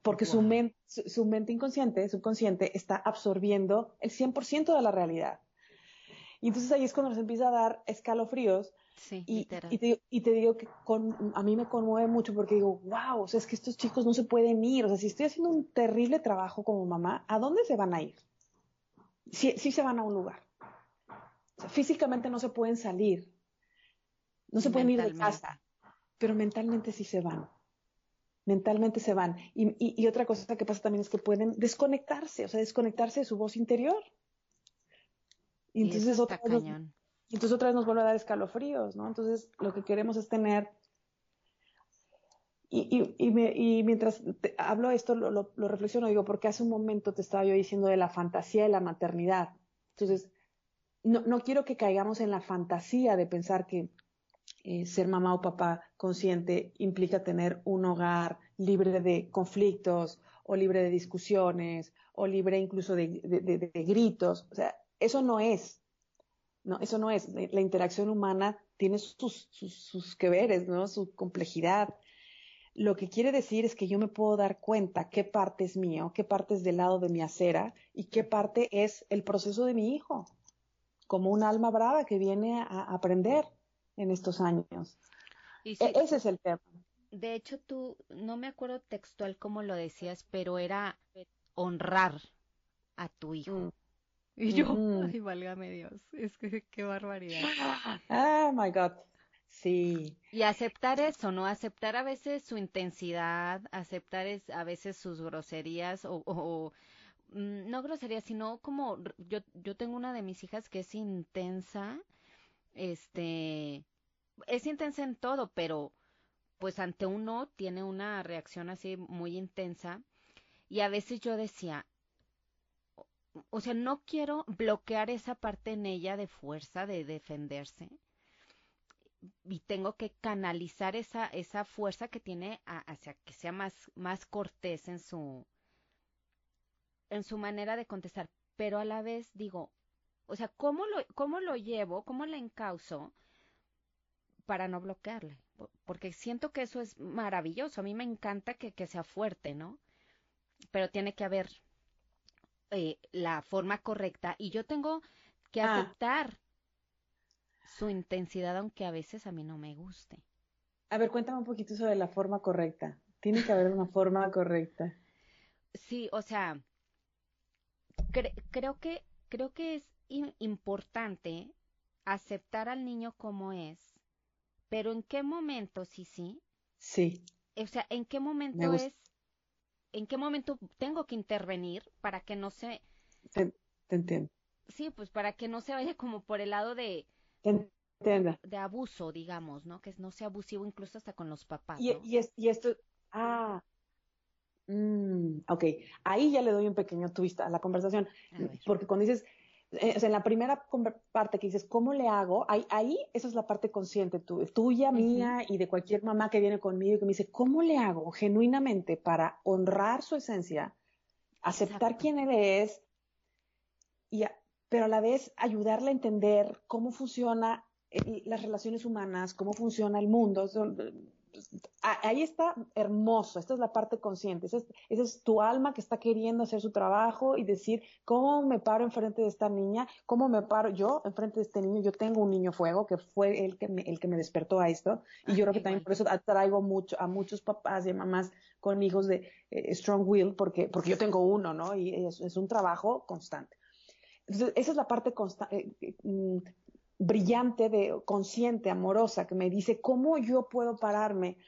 porque su, su, mente inconsciente, subconsciente, está absorbiendo el 100% de la realidad. Y entonces ahí es cuando nos empieza a dar escalofríos. Sí, y, y, te, y, te, digo que con, a mí me conmueve mucho porque digo, wow, o sea, es que estos chicos no se pueden ir. O sea, si estoy haciendo un terrible trabajo como mamá, ¿a dónde se van a ir? Sí, sí se van a un lugar. O sea, físicamente no se pueden salir. No se pueden ir de casa. Pero mentalmente sí se van mentalmente se van. Y, y, otra cosa que pasa también es que pueden desconectarse, o sea, desconectarse de su voz interior. Y entonces, otra nos, entonces otra vez nos vuelve a dar escalofríos, ¿no? Entonces lo que queremos es tener... Y, y, me, y mientras hablo esto, lo, reflexiono, digo, porque hace un momento te estaba yo diciendo de la fantasía de la maternidad. Entonces, no, no quiero que caigamos en la fantasía de pensar que eh, ser mamá o papá consciente implica tener un hogar libre de conflictos o libre de discusiones o libre incluso de, gritos. O sea, eso no es. No, eso no es. La interacción humana tiene sus, sus, sus que veres, ¿no? Su complejidad. Lo que quiere decir es que yo me puedo dar cuenta qué parte es mío, qué parte es del lado de mi acera y qué parte es el proceso de mi hijo, como un alma brava que viene a aprender en estos años. E, ese es el tema. De hecho, tú, no me acuerdo textual cómo lo decías, pero era honrar a tu hijo. Mm. Y yo, ay, válgame Dios, es que qué barbaridad. Ah, my God. Sí. Y aceptar eso, ¿no? Aceptar a veces su intensidad, aceptar es, a veces sus groserías o, o, mm, no groserías, sino como yo, yo tengo una de mis hijas que es intensa este, es intensa en todo, pero pues ante uno tiene una reacción así muy intensa y a veces yo decía, o sea, no quiero bloquear esa parte en ella de fuerza, de defenderse, y tengo que canalizar esa, esa fuerza que tiene hacia que sea más, más cortés en su, en su manera de contestar. Pero a la vez digo, o sea, ¿cómo lo, cómo lo llevo? ¿Cómo le encauso para no bloquearle? Porque siento que eso es maravilloso. A mí me encanta que, que sea fuerte, ¿no? Pero tiene que haber eh, la forma correcta y yo tengo que ah. aceptar su intensidad, aunque a veces a mí no me guste. A ver, cuéntame un poquito sobre la forma correcta. Tiene que haber una forma correcta. Sí, o sea, creo que creo que es importante aceptar al niño como es, pero ¿en qué momento sí sí? Sí. O sea, ¿en qué momento es en qué momento tengo que intervenir para que no se te entiendo. Sí, pues para que no se vaya como por el lado de de abuso, digamos, ¿no? Que no sea abusivo incluso hasta con los papás. Y, y, esto, ah, mm, ok, ahí ya le doy un pequeño twist a la conversación, porque cuando dices, eh, en la primera parte que dices, ¿cómo le hago? Ahí, ahí esa es la parte consciente tuya, mía y de cualquier mamá que viene conmigo y que me dice, ¿cómo le hago genuinamente para honrar su esencia, aceptar quién quién es, y pero a la vez ayudarle a entender cómo funciona eh, las relaciones humanas, cómo funciona el mundo. Ahí está hermoso, esta es la parte consciente, esa es, tu alma que está queriendo hacer su trabajo y decir, ¿cómo me paro enfrente de esta niña? ¿Cómo me paro yo enfrente de este niño? Yo tengo un niño fuego que fue el que me, el que me despertó a esto y yo creo que también por eso atraigo mucho a muchos papás y mamás con hijos de eh, strong will porque, porque yo tengo uno, ¿no? Y es un trabajo constante. Entonces, esa es la parte eh, eh, mm, brillante, de, consciente, amorosa, que me dice cómo yo puedo pararme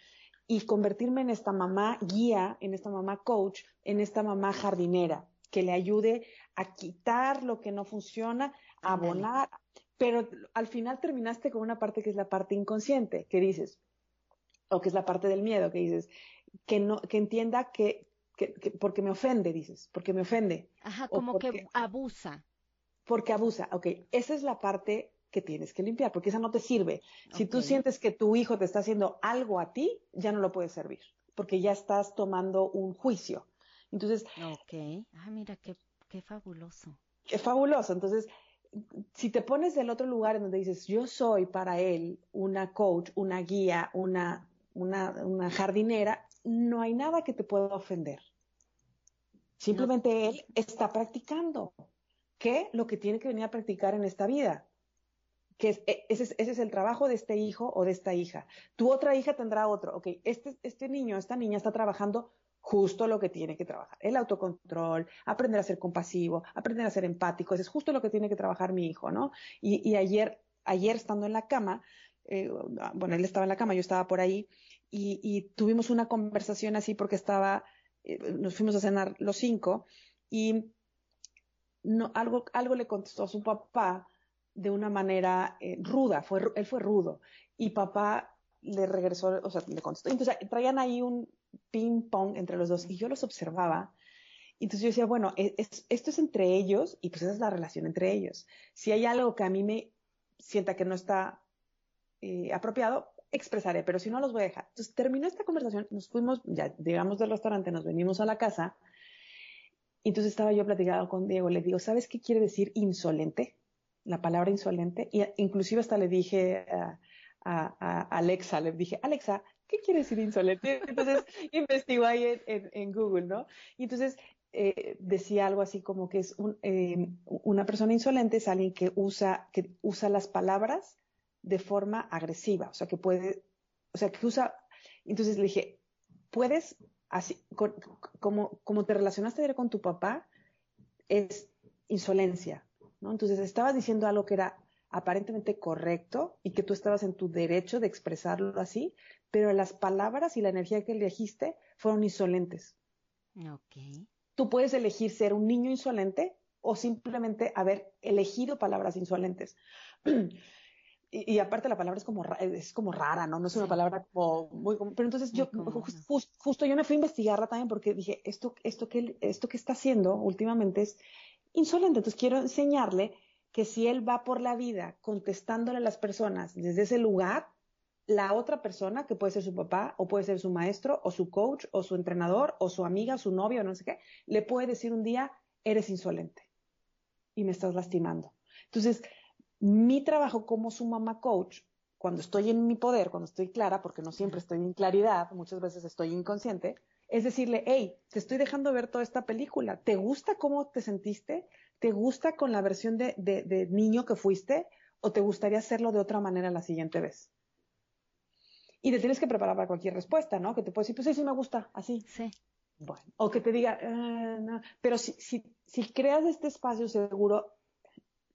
y convertirme en esta mamá guía, en esta mamá coach, en esta mamá jardinera, que le ayude a quitar lo que no funciona, a abonar. Pero al final terminaste con una parte que es la parte inconsciente, que dices, o que es la parte del miedo, que dices, que no, que entienda que, que, porque me ofende, dices, porque me ofende. Ajá, como que abusa porque abusa. Ok, esa es la parte que tienes que limpiar, porque esa no te sirve. Si tú sientes que tu hijo te está haciendo algo a ti, ya no lo puedes servir, porque ya estás tomando un juicio. Entonces. Ok. Ah, mira, qué, qué fabuloso. Qué fabuloso. Entonces, si te pones del otro lugar en donde dices, yo soy para él una coach, una guía, una, una, una jardinera, no hay nada que te pueda ofender. Simplemente él está practicando que lo que tiene que venir a practicar en esta vida. Que e, ese, es, el trabajo de este hijo o de esta hija. Tu otra hija tendrá otro. Ok, este, este niño, esta niña está trabajando justo lo que tiene que trabajar. El autocontrol, aprender a ser compasivo, aprender a ser empático. Eso es justo lo que tiene que trabajar mi hijo, ¿no? Y, ayer, ayer estando en la cama, eh, bueno, él estaba en la cama, yo estaba por ahí, y, tuvimos una conversación así porque estaba, eh, nos fuimos a cenar los cinco, y no, algo, algo le contestó a su papá de una manera eh, ruda, fue, él fue rudo, y papá le regresó, o sea, le contestó. Entonces traían ahí un ping pong entre los dos y yo los observaba. Entonces yo decía, bueno, e, esto es entre ellos y pues esa es la relación entre ellos. Si hay algo que a mí me sienta que no está eh, apropiado, expresaré, pero si no los voy a dejar. Entonces terminó esta conversación, nos fuimos, ya llegamos del restaurante, nos venimos a la casa entonces estaba yo platicando con Diego, le digo, ¿sabes qué quiere decir insolente? La palabra insolente. Y inclusive hasta le dije a, Alexa, le dije, Alexa, ¿qué quiere decir insolente? Entonces investigó ahí en, Google, ¿no? Y entonces eh, decía algo así como que es eh, una persona insolente es alguien que usa, que usa las palabras de forma agresiva, o sea, que puede, o sea, que usa, entonces le dije, puedes así, como, como te relacionaste con tu papá, es insolencia, ¿no? Entonces estabas diciendo algo que era aparentemente correcto y que tú estabas en tu derecho de expresarlo así, pero las palabras y la energía que elegiste fueron insolentes. Ok. Tú puedes elegir ser un niño insolente o simplemente haber elegido palabras insolentes. y, aparte la palabra es como, es como rara, ¿no? No es una palabra como muy... Pero entonces yo, justo yo me fui a investigarla también porque dije, esto, esto, que, esto que está haciendo últimamente es insolente. Entonces quiero enseñarle que si él va por la vida contestándole a las personas desde ese lugar, la otra persona, que puede ser su papá, o puede ser su maestro, o su coach, o su entrenador, o su amiga, su novio, o no sé qué, le puede decir un día, eres insolente y me estás lastimando. Entonces, mi trabajo como su mamá coach, cuando estoy en mi poder, cuando estoy clara, porque no siempre estoy en claridad, muchas veces estoy inconsciente, es decirle, hey, te estoy dejando ver toda esta película, ¿te gusta cómo te sentiste? ¿Te gusta con la versión de, de niño que fuiste? ¿O te gustaría hacerlo de otra manera la siguiente vez? Y te tienes que preparar para cualquier respuesta, ¿no? Que te puede decir, pues sí, sí me gusta, así. Sí. Bueno, o que te diga, no. pero si, si, si creas este espacio seguro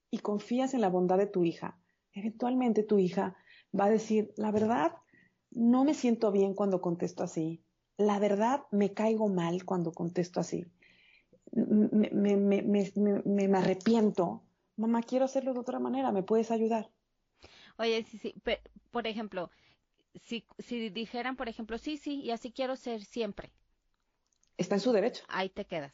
y confías en la bondad de tu hija, eventualmente tu hija va a decir, la verdad, no me siento bien cuando contesto así. La verdad, me caigo mal cuando contesto así. Me, me, me, me, arrepiento. Mamá, quiero hacerlo de otra manera. ¿Me puedes ayudar? Oye, sí, sí. por ejemplo, si, si dijeran, por ejemplo, sí, sí, y así quiero ser siempre. Está en su derecho. Ahí te quedas.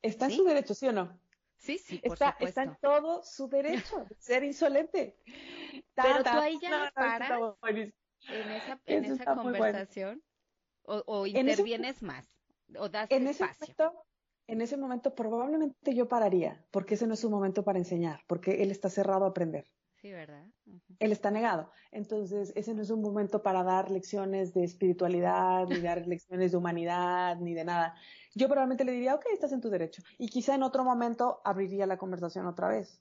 Está en su derecho, ¿sí o no? Sí, sí, por está, supuesto. Está en todo su derecho ser insolente. Pero tú ahí ya paras en esa, en esa conversación o, o, intervienes más o das en Ese momento, en ese momento probablemente yo pararía, porque ese no es un momento para enseñar, porque él está cerrado a aprender. Sí, ¿verdad? Él está negado. Entonces, ese no es un momento para dar lecciones de espiritualidad, ni dar lecciones de humanidad, ni de nada. Yo probablemente le diría, ok, estás en tu derecho. Y quizá en otro momento abriría la conversación otra vez.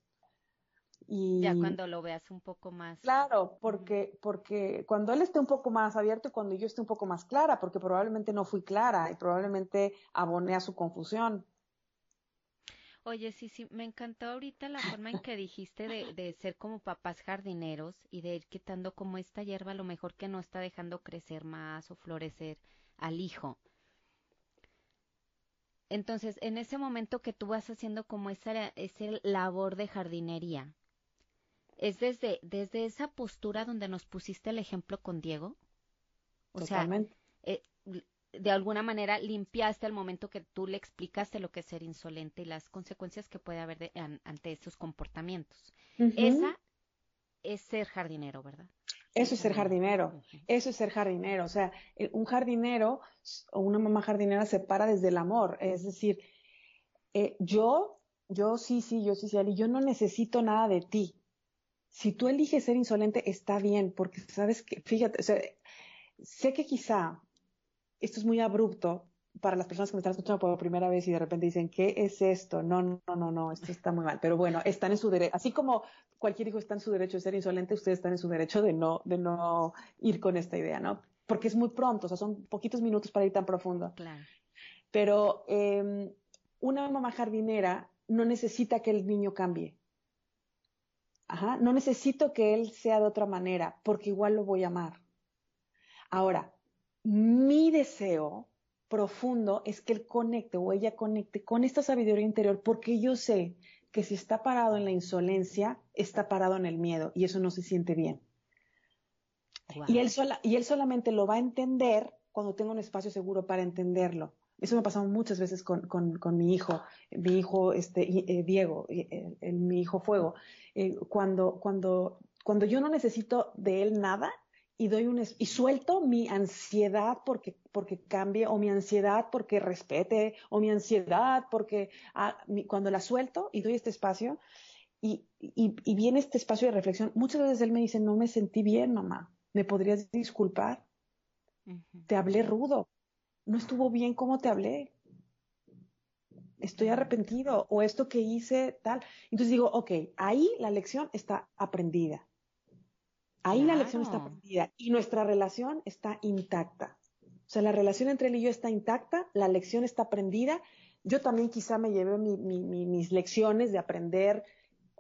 Y... Ya cuando lo veas un poco más. Claro, porque, porque cuando él esté un poco más abierto y cuando yo esté un poco más clara, porque probablemente no fui clara y probablemente aboné a su confusión. Oye, sí, sí, me encantó ahorita la forma en que dijiste de, de, ser como papás jardineros y de ir quitando como esta hierba a lo mejor que no está dejando crecer más o florecer al hijo. Entonces, en ese momento que tú vas haciendo como esa, esa labor de jardinería, ¿es desde, desde esa postura donde nos pusiste el ejemplo con Diego? O Totalmente. sea, eh, de alguna manera limpiaste al momento que tú le explicaste lo que es ser insolente y las consecuencias que puede haber ante estos comportamientos. Esa es ser jardinero, ¿verdad? Eso es ser jardinero, eso es ser jardinero. O sea, un jardinero o una mamá jardinera se para desde el amor. Es decir, eh, yo, yo sí, sí, yo sí, sí, y yo no necesito nada de ti. Si tú eliges ser insolente, está bien, porque sabes que, fíjate, sé que quizá esto es muy abrupto para las personas que me están escuchando por primera vez y de repente dicen, ¿qué es esto? No, no, no, no, esto está muy mal. Pero bueno, están en su derecho, así como cualquier hijo está en su derecho de ser insolente, ustedes están en su derecho de no, de no ir con esta idea, ¿no? Porque es muy pronto, o sea, son poquitos minutos para ir tan profundo. Claro. Pero eh, una mamá jardinera no necesita que el niño cambie. Ajá, no necesito que él sea de otra manera, porque igual lo voy a amar. Ahora, mi deseo profundo es que él conecte o ella conecte con esta sabiduría interior porque yo sé que si está parado en la insolencia, está parado en el miedo y eso no se siente bien. Y, él sola, y él solamente lo va a entender cuando tenga un espacio seguro para entenderlo. Eso me ha pasado muchas veces con, con, con mi hijo, mi hijo este, eh, Diego, eh, mi hijo Fuego. Eh, cuando, cuando, cuando yo no necesito de él nada, y doy un y suelto mi ansiedad porque porque cambie o mi ansiedad porque respete o mi ansiedad porque ah, cuando la suelto y doy este espacio y, y, y, viene este espacio de reflexión muchas veces él me dice no me sentí bien mamá me podrías disculpar te hablé rudo no estuvo bien cómo te hablé estoy arrepentido o esto que hice tal entonces digo ok ahí la lección está aprendida Ahí la lección está aprendida y nuestra relación está intacta. O sea, la relación entre él y yo está intacta, la lección está aprendida. Yo también quizá me llevé mis lecciones de aprender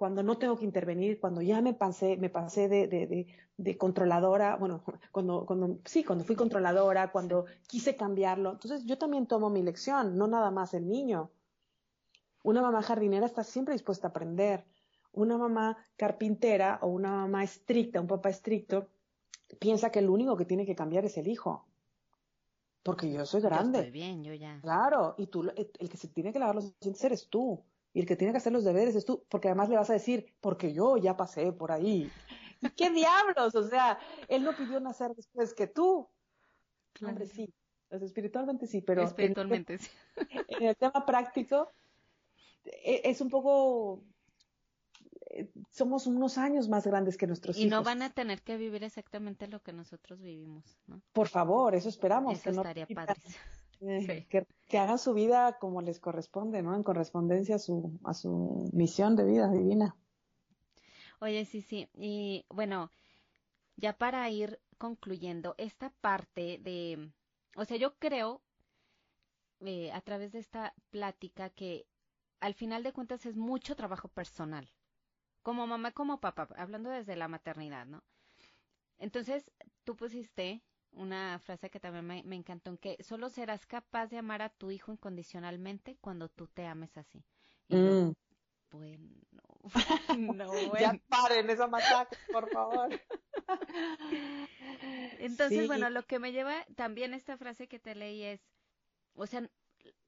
cuando no tengo que intervenir, cuando ya me pasé, me pasé de, controladora, bueno, cuando, cuando, sí, cuando fui controladora, cuando quise cambiarlo. Entonces yo también tomo mi lección, no nada más el niño. Una mamá jardinera está siempre dispuesta a aprender una mamá carpintera o una mamá estricta, un papá estricto, piensa que lo único que tiene que cambiar es el hijo. Porque yo soy grande. Yo estoy bien, yo ya. Claro, y tú, el que se tiene que lavar los dientes eres tú. Y el que tiene que hacer los deberes es tú, porque además le vas a decir, porque yo ya pasé por ahí. ¿Qué diablos? O sea, él no pidió nacer después que tú. Claro. Hombre, sí. espiritualmente sí, pero espiritualmente en, sí. en el tema práctico e, es un poco eh, somos unos años más grandes que nuestros y hijos. Y no van a tener que vivir exactamente lo que nosotros vivimos, ¿no? Por favor, eso esperamos. Eso que estaría no, padre. Sí. que, que, hagan su vida como les corresponde, ¿no? En correspondencia a su, a su misión de vida divina. Oye, sí, sí. Y bueno, ya para ir concluyendo, esta parte de, o sea, yo creo eh, a través de esta plática que al final de cuentas es mucho trabajo personal, como mamá, como papá, hablando desde la maternidad, ¿no? Entonces, tú pusiste una frase que también me, me, encantó, en que solo serás capaz de amar a tu hijo incondicionalmente cuando tú te ames así. Y mm. yo, bueno, no, bueno. ya paren esa masacre, por favor. Entonces, sí. bueno, lo que me lleva también esta frase que te leí es, o sea,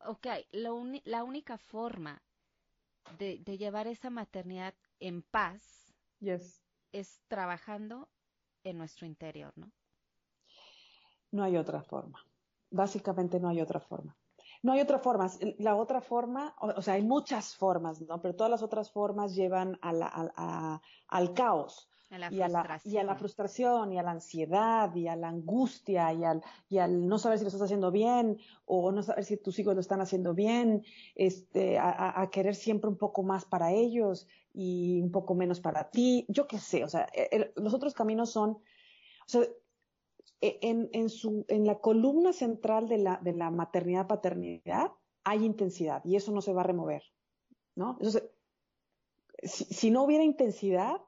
ok, la única forma de, de, llevar esa maternidad en paz yes. es trabajando en nuestro interior, ¿no? No hay otra forma. Básicamente no hay otra forma. No hay otra forma. La otra forma, o, o sea, hay muchas formas, ¿no? Pero todas las otras formas llevan a la, a, a, al caos. A la y, a la, y a la frustración, y a la ansiedad, y a la angustia, y al, y al no saber si lo estás haciendo bien, o no saber si tus hijos lo están haciendo bien, este, a, a querer siempre un poco más para ellos y un poco menos para ti. Yo qué sé, o sea, el, los otros caminos son, o sea, en, en, su, en la columna central de la, de la maternidad-paternidad hay intensidad y eso no se va a remover, ¿no? Entonces, si, no hubiera intensidad,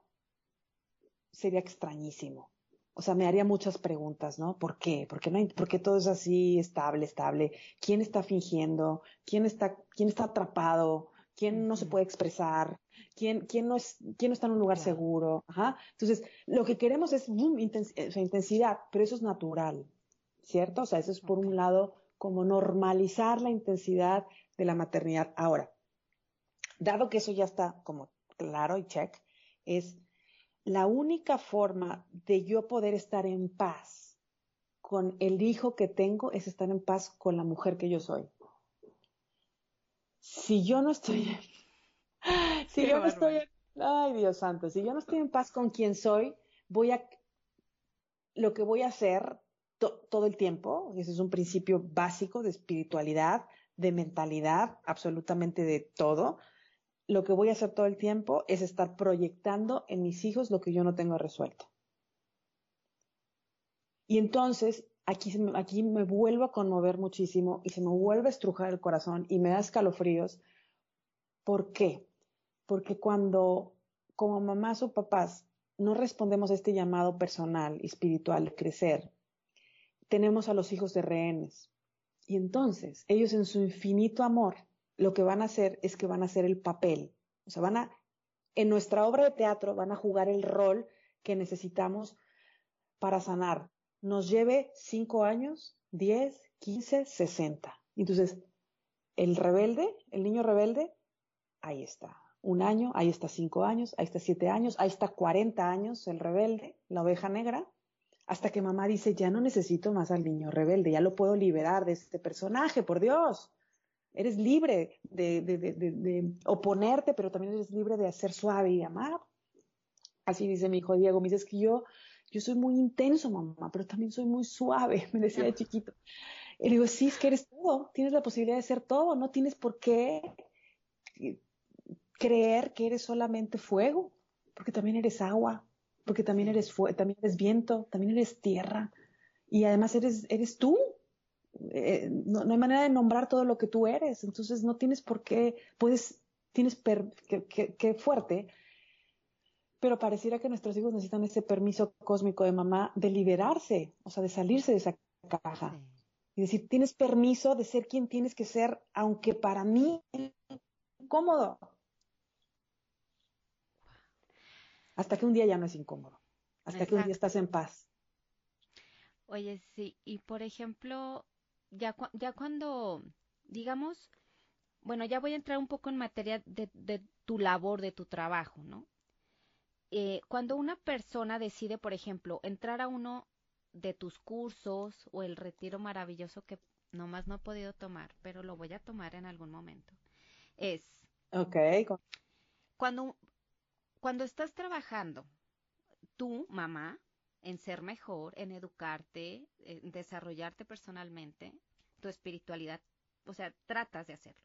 sería extrañísimo. O sea, me haría muchas preguntas, ¿no? ¿Por qué? ¿Por qué, no ¿Por qué todo es así, estable, estable? ¿Quién está fingiendo? ¿Quién está, quién está atrapado? ¿Quién no se puede expresar? ¿Quién, quién, no, es, quién no está en un lugar claro. seguro? Ajá. Entonces, lo que queremos es boom, intens intensidad, pero eso es natural, ¿cierto? O sea, eso es por un lado como normalizar la intensidad de la maternidad. Ahora, dado que eso ya está como claro y check, es la única forma de yo poder estar en paz con el hijo que tengo es estar en paz con la mujer que yo soy. Si yo no estoy, si Qué yo no estoy, ay Dios santo, si yo no estoy en paz con quien soy, voy a, lo que voy a hacer to, todo el tiempo, y ese es un principio básico de espiritualidad, de mentalidad, absolutamente de todo, lo que voy a hacer todo el tiempo es estar proyectando en mis hijos lo que yo no tengo resuelto. Y entonces aquí, aquí me vuelvo a conmover muchísimo y se me vuelve a estrujar el corazón y me da escalofríos. ¿Por qué? Porque cuando como mamás o papás no respondemos a este llamado personal espiritual crecer, tenemos a los hijos de rehenes. Y entonces ellos en su infinito amor lo que van a hacer es que van a hacer el papel. O sea, van a, en nuestra obra de teatro, van a jugar el rol que necesitamos para sanar. Nos lleve cinco años, diez, quince, sesenta. Entonces, el rebelde, el niño rebelde, ahí está. Un año, ahí está cinco años, ahí está siete años, ahí está cuarenta años el rebelde, la oveja negra, hasta que mamá dice, ya no necesito más al niño rebelde, ya lo puedo liberar de este personaje, por Dios. Eres libre de, oponerte, pero también eres libre de ser suave y amar. Así dice mi hijo Diego, me dice, que yo, yo soy muy intenso, mamá, pero también soy muy suave, me decía de chiquito. Y le digo, sí, es que eres todo, tienes la posibilidad de ser todo, no tienes por qué creer que eres solamente fuego, porque también eres agua, porque también eres, también eres viento, también eres tierra, y además eres, eres tú, eh, no, no, hay manera de nombrar todo lo que tú eres, entonces no tienes por qué, puedes, tienes, per, que, que, que, fuerte, pero pareciera que nuestros hijos necesitan ese permiso cósmico de mamá de liberarse, o sea, de salirse de esa caja. Sí. Y decir, tienes permiso de ser quien tienes que ser, aunque para mí es incómodo. Hasta que un día ya no es incómodo, hasta Exacto. que un día estás en paz. Oye, sí, y por ejemplo, ya, ya cuando, digamos, bueno, ya voy a entrar un poco en materia de, de, tu labor, de tu trabajo, ¿no? Eh, cuando una persona decide, por ejemplo, entrar a uno de tus cursos o el retiro maravilloso que nomás no he podido tomar, pero lo voy a tomar en algún momento, es... Ok. Cuando, cuando estás trabajando, tú, mamá, en ser mejor, en educarte, en desarrollarte personalmente, tu espiritualidad, o sea, tratas de hacerlo.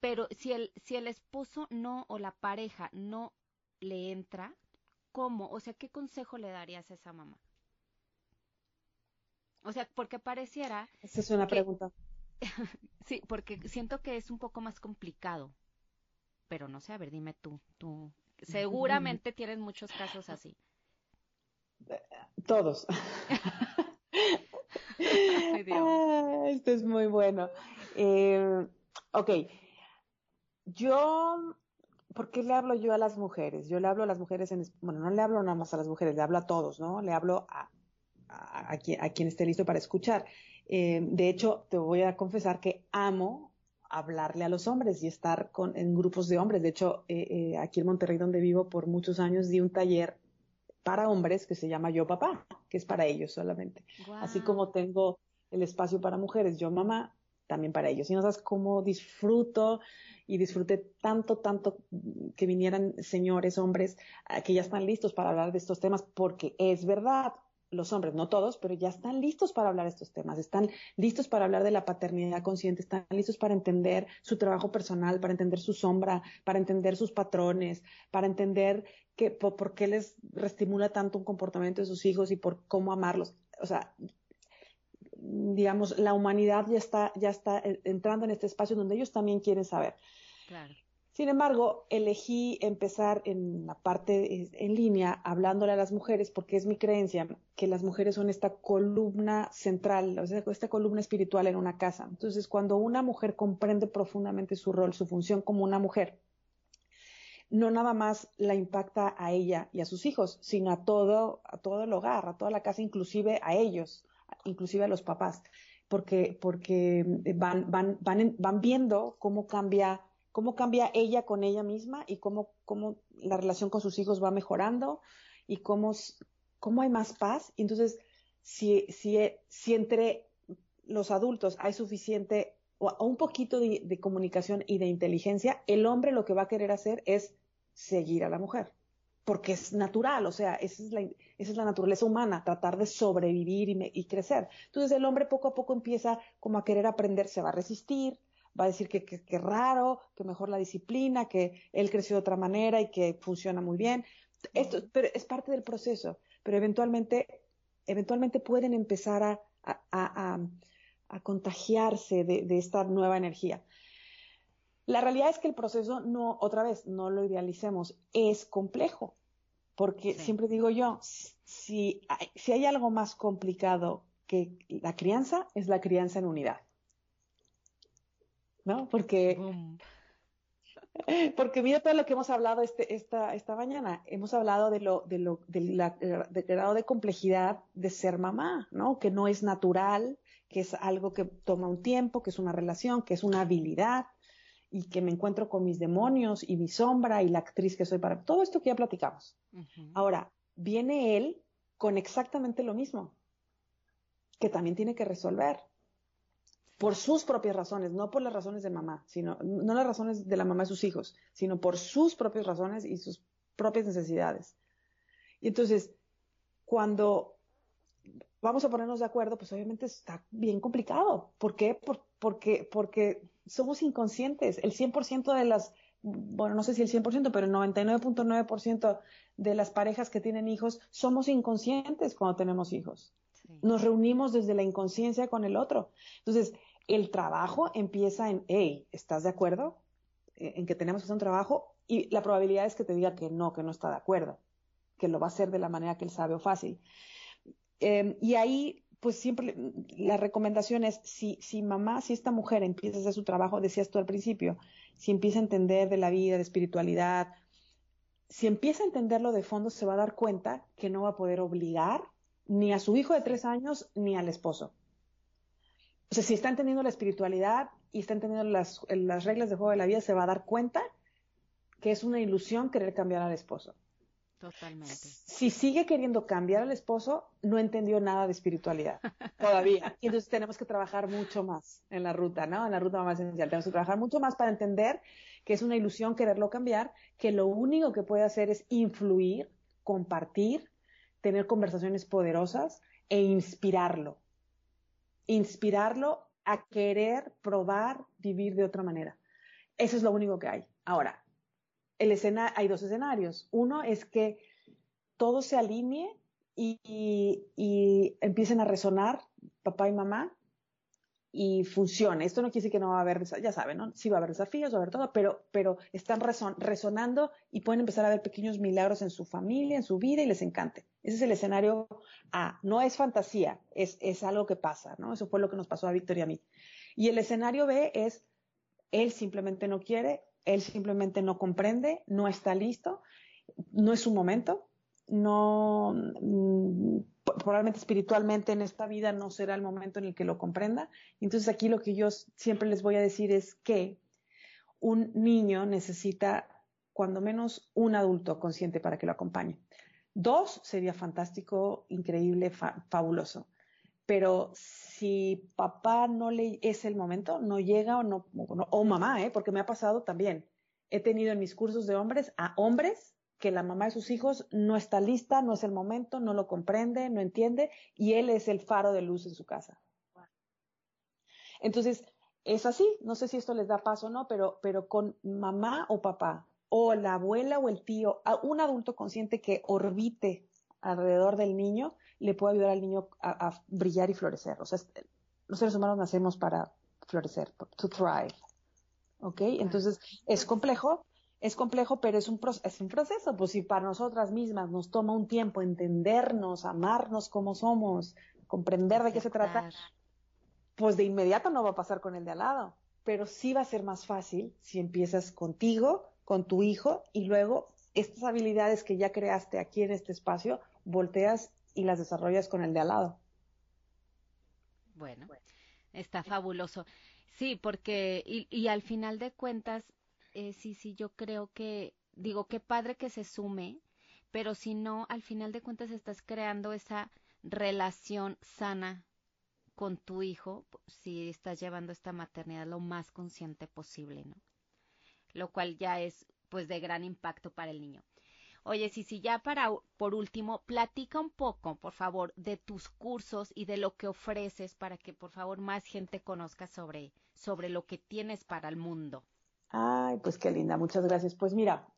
Pero si el, si el esposo no o la pareja no le entra, ¿cómo? O sea, ¿qué consejo le darías a esa mamá? O sea, porque pareciera... Esa es una pregunta. sí, porque siento que es un poco más complicado. Pero no sé, a ver, dime tú, tú. Seguramente tienes muchos casos así. Todos. Ah, esto es muy bueno. Eh, ok. Yo ¿por qué le hablo yo a las mujeres? Yo le hablo a las mujeres en, bueno, no le hablo nada más a las mujeres, le hablo a todos, ¿no? Le hablo a, a, quien, esté listo para escuchar. Eh, de hecho, te voy a confesar que amo hablarle a los hombres y estar con, en grupos de hombres. De hecho, eh, eh, aquí en Monterrey, donde vivo por muchos años, di un taller para hombres que se llama Yo Papá, que es para ellos solamente. Así como tengo el espacio para mujeres, Yo Mamá, también para ellos. Y no sabes cómo disfruto y disfruté tanto, tanto que vinieran señores, hombres, que ya están listos para hablar de estos temas, porque es verdad, los hombres, no todos, pero ya están listos para hablar de estos temas, están listos para hablar de la paternidad consciente, están listos para entender su trabajo personal, para entender su sombra, para entender sus patrones, para entender que, por, qué les reestimula tanto un comportamiento de sus hijos y por cómo amarlos. O sea, digamos, la humanidad ya está, ya está eh, entrando en este espacio donde ellos también quieren saber. Claro. Sin embargo, elegí empezar en la parte en línea hablándole a las mujeres porque es mi creencia que las mujeres son esta columna central, o sea, esta columna espiritual en una casa. Entonces, cuando una mujer comprende profundamente su rol, su función como una mujer, no nada más la impacta a ella y a sus hijos, sino a todo, a todo el hogar, a toda la casa, inclusive a ellos, inclusive a los papás, porque, porque van, van, van, van viendo cómo cambia cómo cambia ella con ella misma y cómo, cómo la relación con sus hijos va mejorando y cómo, cómo hay más paz. entonces, si, si, si entre los adultos hay suficiente o, un poquito de, comunicación y de inteligencia, el hombre lo que va a querer hacer es seguir a la mujer. Porque es natural, o sea, esa es la, esa es la naturaleza humana, tratar de sobrevivir y, y crecer. Entonces el hombre poco a poco empieza como a querer aprender, se va a resistir, va a decir que, que, raro, que mejor la disciplina, que él creció de otra manera y que funciona muy bien. Esto pero es parte del proceso, pero eventualmente, eventualmente pueden empezar a, a, a, a contagiarse de, de, esta nueva energía. La realidad es que el proceso no, otra vez, no lo idealicemos, es complejo, porque siempre digo yo, si hay, si hay algo más complicado que la crianza, es la crianza en unidad. ¿no? Porque, porque mira todo lo que hemos hablado este, esta, esta mañana. Hemos hablado de lo, de lo, del grado de complejidad de ser mamá, ¿no? Que no es natural, que es algo que toma un tiempo, que es una relación, que es una habilidad y que me encuentro con mis demonios y mi sombra y la actriz que soy para todo esto que ya platicamos. Ahora, viene él con exactamente lo mismo, que también tiene que resolver por sus propias razones, no por las razones de mamá, sino, no las razones de la mamá de sus hijos, sino por sus propias razones y sus propias necesidades. Y entonces, cuando vamos a ponernos de acuerdo, pues obviamente está bien complicado. ¿Por qué? porque, porque somos inconscientes. El 100% de las, bueno, no sé si el 100%, pero el 99.9% de las parejas que tienen hijos somos inconscientes cuando tenemos hijos. Nos reunimos desde la inconsciencia con el otro. Entonces, el trabajo empieza en, hey, ¿estás de acuerdo? En que tenemos que hacer un trabajo y la probabilidad es que te diga que no, que no está de acuerdo, que lo va a hacer de la manera que él sabe o fácil. Em, y ahí, pues siempre la recomendación es, si, si mamá, si esta mujer empieza a hacer su trabajo, decías tú al principio, si empieza a entender de la vida, de espiritualidad, si empieza a entenderlo de fondo, se va a dar cuenta que no va a poder obligar ni a su hijo de tres años ni al esposo o sea, si está entendiendo la espiritualidad y está entendiendo las, reglas de juego de la vida, se va a dar cuenta que es una ilusión querer cambiar al esposo. Totalmente. Si sigue queriendo cambiar al esposo, no entendió nada de espiritualidad todavía. Entonces tenemos que trabajar mucho más en la ruta, ¿no? En la ruta más esencial. Tenemos que trabajar mucho más para entender que es una ilusión quererlo cambiar, que lo único que puede hacer es influir, compartir, tener conversaciones poderosas e inspirarlo. Inspirarlo a querer probar vivir de otra manera. Eso es lo único que hay. Ahora, el escena, hay dos escenarios. Uno es que todo se alinee y, empiecen a resonar papá y mamá y funcione. Esto no quiere decir que no va a haber, ya saben, ¿no? Sí va a haber desafíos, va a haber todo, pero, pero están resonando y pueden empezar a ver pequeños milagros en su familia, en su vida y les encante. Ese es el escenario A. No es fantasía, es, es algo que pasa, ¿no? Eso fue lo que nos pasó a Víctor y a mí. Y el escenario B es, él simplemente no quiere, él simplemente no comprende, no está listo, no es su momento, no, mm, probablemente espiritualmente en esta vida no será el momento en el que lo comprenda. Entonces aquí lo que yo siempre les voy a decir es que un niño necesita cuando menos un adulto consciente para que lo acompañe. Dos sería fantástico, increíble, fabuloso. Pero si papá no le es el momento, no llega o no, o, mamá, ¿eh? porque me ha pasado también. He tenido en mis cursos de hombres a hombres que la mamá de sus hijos no está lista, no es el momento, no lo comprende, no entiende, y él es el faro de luz en su casa. Entonces, es así, no sé si esto les da paso o no, pero, pero con mamá o papá, o la abuela o el tío, un adulto consciente que orbite alrededor del niño, le puede ayudar al niño a, brillar y florecer. O sea, los seres humanos nacemos para florecer, to thrive. ¿Ok? Entonces, es complejo, es complejo, pero es un, es un proceso. Pues si para nosotras mismas nos toma un tiempo entendernos, amarnos como somos, comprender de qué se trata, pues de inmediato no va a pasar con el de al lado. Pero sí va a ser más fácil si empiezas contigo, con tu hijo, y luego estas habilidades que ya creaste aquí en este espacio, volteas y las desarrollas con el de al lado. Bueno, está fabuloso. Sí, porque, y, y al final de cuentas, eh, sí, sí, yo creo que, digo, qué padre que se sume, pero si no, al final de cuentas estás creando esa relación sana con tu hijo, si estás llevando esta maternidad lo más consciente posible, ¿no? Lo cual ya es, pues, de gran impacto para el niño. Oye, sí, ya para, por último, platica un poco, por favor, de tus cursos y de lo que ofreces para que, por favor, más gente conozca sobre, sobre lo que tienes para el mundo. Ay, pues qué linda, muchas gracias. Pues mira,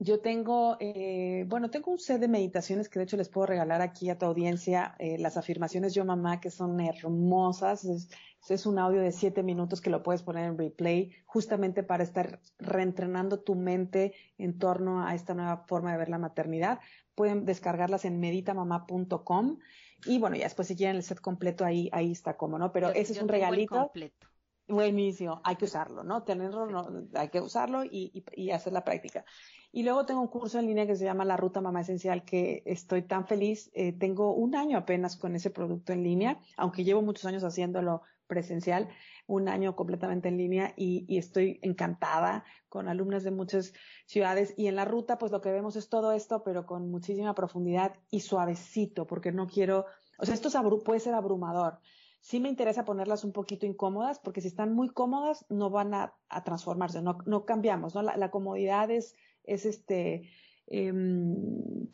yo tengo, eh, bueno, tengo un set de meditaciones que de hecho les puedo regalar aquí a tu audiencia, eh, las afirmaciones Yo Mamá, que son hermosas. Es, un audio de siete minutos que lo puedes poner en replay, justamente para estar reentrenando tu mente en torno a esta nueva forma de ver la maternidad. Pueden descargarlas en meditamamá.com y bueno, ya después si quieren el set completo ahí, ahí está como, ¿no? Pero ese es un regalito. Completo. Buenísimo, hay que usarlo, ¿no? Tenerlo, no, hay que usarlo y, y, hacer la práctica. Y luego tengo un curso en línea que se llama La Ruta Mamá Esencial, que estoy tan feliz. Eh, tengo un año apenas con ese producto en línea, aunque llevo muchos años haciéndolo presencial, un año completamente en línea y, estoy encantada con alumnas de muchas ciudades. Y en la ruta, pues lo que vemos es todo esto, pero con muchísima profundidad y suavecito, porque no quiero, o sea, esto puede ser abrumador sí me interesa ponerlas un poquito incómodas, porque si están muy cómodas no van a, transformarse, no, cambiamos, ¿no? La, comodidad es, es este, em,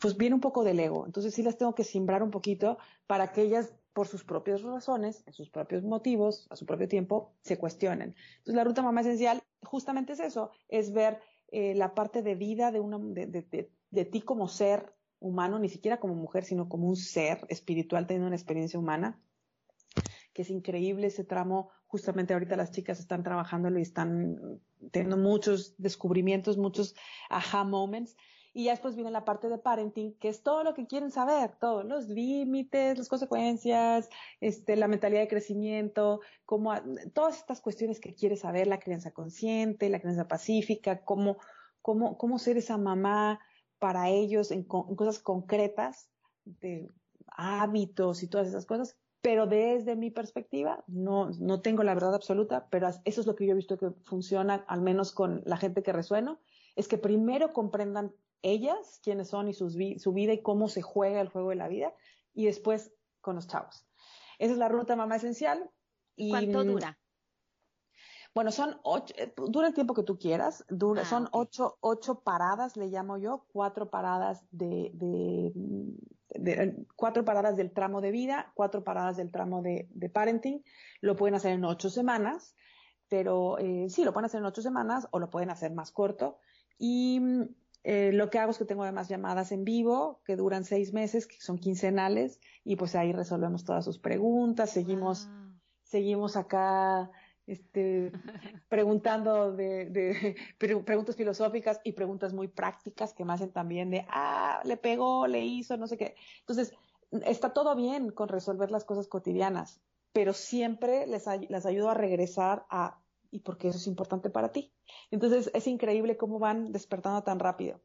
pues viene un poco del ego. Entonces sí las tengo que simbrar un poquito para que ellas, por sus propias razones, en sus propios motivos, a su propio tiempo, se cuestionen. Entonces la ruta mamá esencial justamente es eso, es ver eh, la parte de vida de, una, de, de, de ti como ser humano, ni siquiera como mujer, sino como un ser espiritual teniendo una experiencia humana que es increíble ese tramo. Justamente ahorita las chicas están trabajándolo y están teniendo muchos descubrimientos, muchos aha moments. Y ya después viene la parte de parenting, que es todo lo que quieren saber, todos los límites, las consecuencias, este, la mentalidad de crecimiento, cómo, todas estas cuestiones que quieres saber, la crianza consciente, la crianza pacífica, cómo, cómo, cómo ser esa mamá para ellos en, en cosas concretas, de hábitos y todas esas cosas pero desde mi perspectiva, no, no tengo la verdad absoluta, pero eso es lo que yo he visto que funciona, al menos con la gente que resueno, es que primero comprendan ellas, quiénes son y sus su vida y cómo se juega el juego de la vida, y después con los chavos. Esa es la ruta mamá esencial. Y, ¿Cuánto mm, dura? Bueno, son ocho, eh, dura el tiempo que tú quieras, dura, ah, son ocho, ocho paradas, le llamo yo, cuatro paradas de, de, de, cuatro paradas del tramo de vida, cuatro paradas del tramo de, de parenting, lo pueden hacer en ocho semanas, pero eh, sí, lo pueden hacer en ocho semanas o lo pueden hacer más corto. Y mm, eh, lo que hago es que tengo además llamadas en vivo que duran seis meses, que son quincenales, y pues ahí resolvemos todas sus preguntas, seguimos, seguimos acá este, preguntando de, de preguntas filosóficas y preguntas muy prácticas que me hacen también de, ah, le pegó, le hizo, no sé qué. Entonces, está todo bien con resolver las cosas cotidianas, pero siempre les, les ayudo a regresar a, y porque eso es importante para ti. Entonces, es increíble cómo van despertando tan rápido.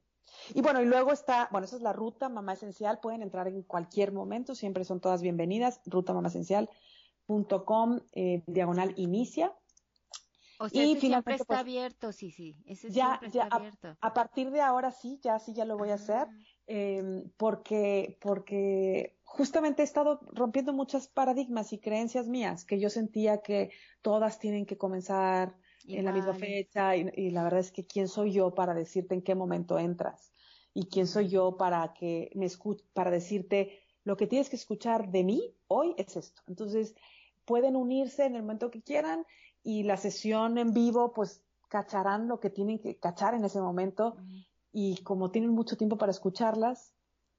Y bueno, y luego está, bueno, esa es la ruta Mamá Esencial, pueden entrar en cualquier momento, siempre son todas bienvenidas, ruta Mamá Esencial com eh, diagonal inicia. O sea, y siempre está pues, abierto, sí, sí. Ese ya, ya está abierto. A, partir de ahora sí, ya sí, ya lo voy a hacer, ah. em, porque, porque justamente he estado rompiendo muchas paradigmas y creencias mías, que yo sentía que todas tienen que comenzar en la misma fecha, y, la verdad es que quién soy yo para decirte en qué momento entras, y quién soy yo para que me escuche, para decirte lo que tienes que escuchar de mí hoy es esto. Entonces, pueden unirse en el momento que quieran y la sesión en vivo, pues cacharán lo que tienen que cachar en ese momento y como tienen mucho tiempo para escucharlas,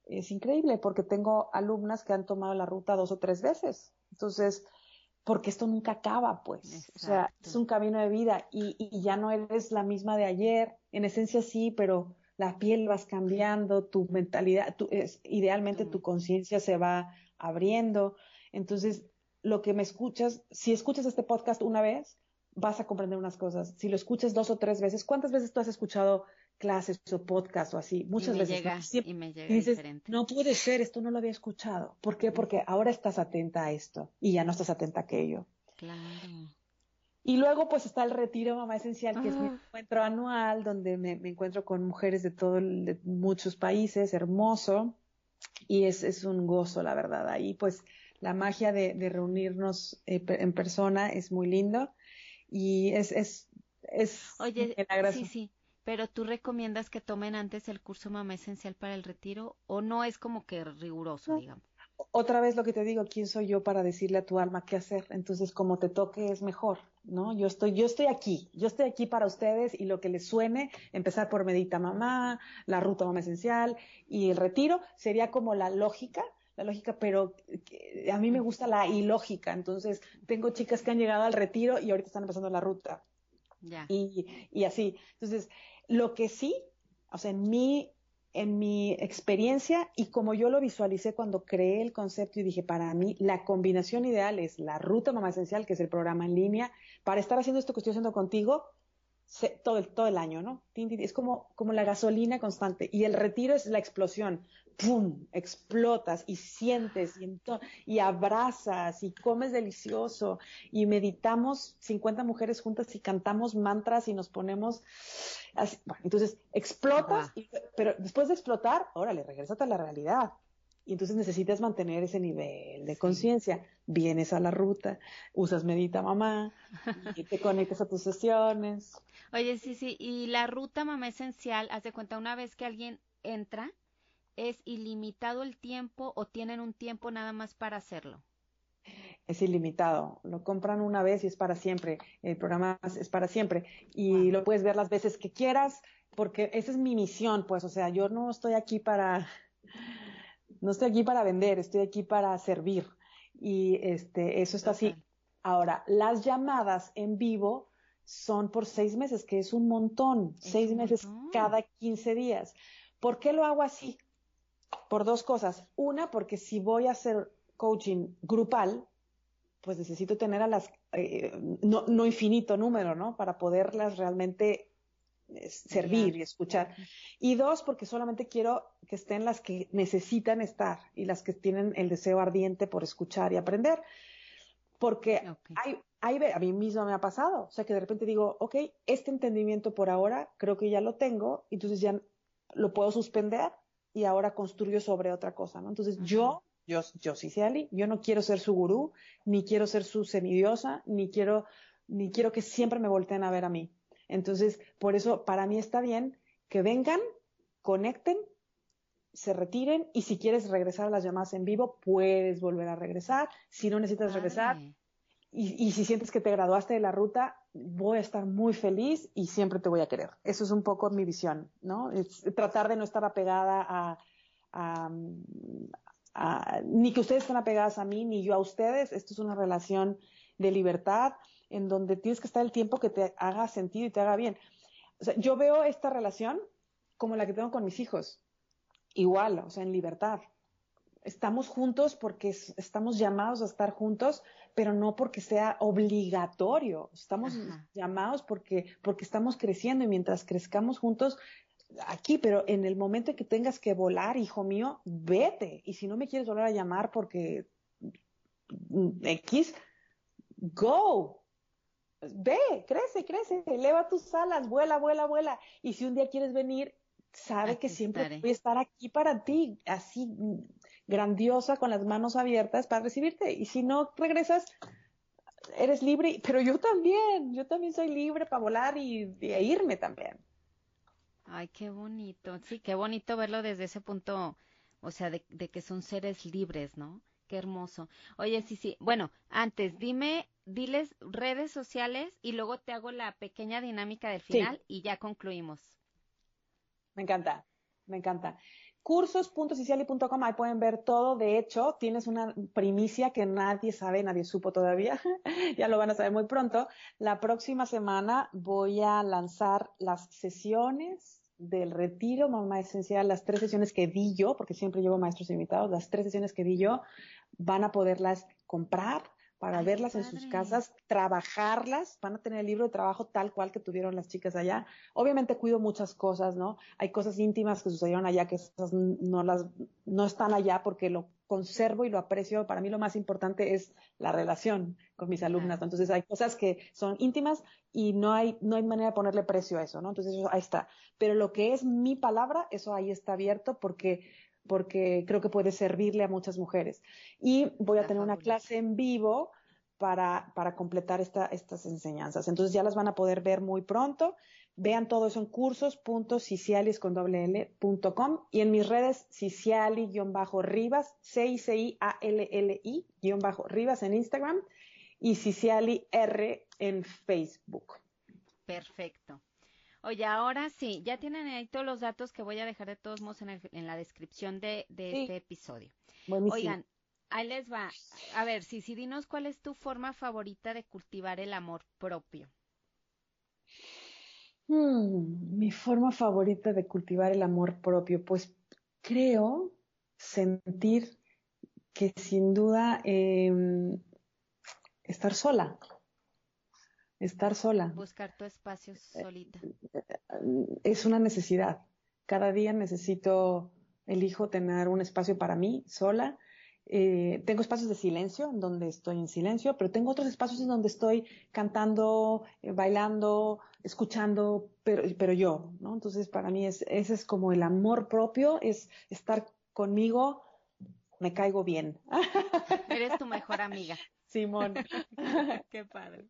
es increíble porque tengo alumnas que han tomado la ruta dos o tres veces. Entonces, porque esto nunca acaba, pues. O sea, es un camino de vida y, y, ya no eres la misma de ayer. En esencia sí, pero la piel vas cambiando, tu mentalidad, tu, es, idealmente tu conciencia se va abriendo. Entonces, lo que me escuchas, si escuchas este podcast una vez, vas a comprender unas cosas. Si lo escuchas dos o tres veces, ¿cuántas veces tú has escuchado clases o podcast o así? Muchas y veces. Llega, y me llega diferente. No puede ser, esto no lo había escuchado. ¿Por qué? Porque ahora estás atenta a esto y ya no estás atenta a aquello. Claro. Y luego pues está el retiro Mamá Esencial, que es mi ah. encuentro anual, donde me, encuentro con mujeres de todo, de muchos países, hermoso. Y es, es un gozo, la verdad. Ahí pues la magia de, reunirnos eh, en persona es muy lindo y es, es, es Oye, sí, sí, pero tú recomiendas que tomen antes el curso Mamá Esencial para el retiro o no es como que riguroso, digamos. Otra vez lo que te digo, ¿quién soy yo para decirle a tu alma qué hacer? Entonces, como te toque es mejor, ¿no? Yo estoy, yo estoy aquí, yo estoy aquí para ustedes y lo que les suene, empezar por Medita Mamá, la ruta Mamá Esencial y el retiro sería como la lógica la lógica, pero a mí me gusta la ilógica. Entonces, tengo chicas que han llegado al retiro y ahorita están empezando la ruta. Y, y así. Entonces, lo que sí, o sea, en mi, en mi experiencia y como yo lo visualicé cuando creé el concepto y dije, para mí, la combinación ideal es la ruta mamá esencial, que es el programa en línea, para estar haciendo esto que estoy haciendo contigo, todo el, todo el año, ¿no? Es como, como la gasolina constante. Y el retiro es la explosión. ¡Pum! Explotas y sientes y, y abrazas y comes delicioso. Y meditamos 50 mujeres juntas y cantamos mantras y nos ponemos así. Bueno, entonces explotas, pero después de explotar, órale, regresate a la realidad. Y entonces necesitas mantener ese nivel de conciencia. Vienes a la ruta, usas Medita Mamá, y te conectas a tus sesiones. Oye, sí, sí, y la ruta Mamá Esencial, haz de cuenta, una vez que alguien entra, ¿es ilimitado el tiempo o tienen un tiempo nada más para hacerlo? es ilimitado. Lo compran una vez y es para siempre. El programa es para siempre. Y lo puedes ver las veces que quieras, porque esa es mi misión, pues. O sea, yo no estoy aquí para no estoy aquí para vender, estoy aquí para servir. Y este, eso está así. Ahora, las llamadas en vivo son por seis meses, que es un montón, seis meses cada 15 días. ¿Por qué lo hago así? Por dos cosas. Una, porque si voy a hacer coaching grupal, pues necesito tener a las, eh, no, no infinito número, ¿no? Para poderlas realmente servir y escuchar. Y dos, porque solamente quiero que estén las que necesitan estar y las que tienen el deseo ardiente por escuchar y aprender. Porque hay, hay, a mí mismo me ha pasado. O sea, que de repente digo, ok, este entendimiento por ahora creo que ya lo tengo, entonces ya lo puedo suspender y ahora construyo sobre otra cosa, ¿no? Entonces yo, yo, yo sí sé Ali, yo no quiero ser su gurú, ni quiero ser su semidiosa, ni quiero, ni quiero que siempre me volteen a ver a mí. Entonces, por eso para mí está bien que vengan, conecten, se retiren y si quieres regresar a las llamadas en vivo, puedes volver a regresar. Si no necesitas regresar y, y, si sientes que te graduaste de la ruta, voy a estar muy feliz y siempre te voy a querer. Eso es un poco mi visión, ¿no? Es tratar de no estar apegada a, a, a, ni que ustedes estén apegadas a mí, ni yo a ustedes. Esto es una relación de libertad en donde tienes que estar el tiempo que te haga sentido y te haga bien. O sea, yo veo esta relación como la que tengo con mis hijos. Igual, o sea, en libertad. Estamos juntos porque estamos llamados a estar juntos, pero no porque sea obligatorio. Estamos llamados porque, porque estamos creciendo y mientras crezcamos juntos, aquí, pero en el momento en que tengas que volar, hijo mío, vete. Y si no me quieres volver a llamar porque X, go. Ve, crece, crece, eleva tus alas, vuela, vuela, vuela. Y si un día quieres venir, sabe que siempre voy a estar aquí para ti, así grandiosa, con las manos abiertas para recibirte. Y si no regresas, eres libre, pero yo también, yo también soy libre para volar y, e irme también. Ay, qué bonito. Sí, qué bonito verlo desde ese punto, o sea, de, de que son seres libres, ¿no? Qué hermoso. Oye, sí, sí. Bueno, antes, dime, diles redes sociales y luego te hago la pequeña dinámica del final y ya concluimos. Me encanta, me encanta. Cursos.ciciali.com, ahí pueden ver todo. De hecho, tienes una primicia que nadie sabe, nadie supo todavía. ya lo van a saber muy pronto. La próxima semana voy a lanzar las sesiones del retiro Mamá Esencial, las tres sesiones que di yo, porque siempre llevo maestros invitados, las tres sesiones que di yo, van a poderlas comprar para verlas en sus casas, trabajarlas, van a tener el libro de trabajo tal cual que tuvieron las chicas allá. Obviamente cuido muchas cosas, ¿no? Hay cosas íntimas que sucedieron allá que esas no las no están allá porque lo conservo y lo aprecio. Para mí lo más importante es la relación con mis alumnas. Entonces hay cosas que son íntimas y no hay no hay manera de ponerle precio a eso, ¿no? Entonces eso ahí está. Pero lo que es mi palabra, eso ahí está abierto porque porque creo que puede servirle a muchas mujeres. Y voy a tener una clase en vivo para, para completar esta, estas enseñanzas. Entonces ya las van a poder ver muy pronto. Vean todo eso en cursos.cicialis con y en mis redes ciciali-rivas, C-I-C-I-A-L-L-I-rivas en Instagram y ciciali R en Facebook. Perfecto. Oye, ahora sí, ya tienen ahí todos los datos que voy a dejar de todos modos en, el, en la descripción de, de este episodio. Oigan, ahí les va. A ver, sí, sí, dinos cuál es tu forma favorita de cultivar el amor propio. Hmm, mi forma favorita de cultivar el amor propio, pues creo sentir que sin duda eh, estar sola estar sola. Buscar tu espacio solita. Es una necesidad. Cada día necesito, elijo tener un espacio para mí, sola. Eh, tengo espacios de silencio, en donde estoy en silencio, pero tengo otros espacios en donde estoy cantando, eh, bailando, escuchando, pero, pero yo, ¿no? Entonces, para mí es, ese es como el amor propio, es estar conmigo, me caigo bien. Eres tu mejor amiga. Simón. Qué padre.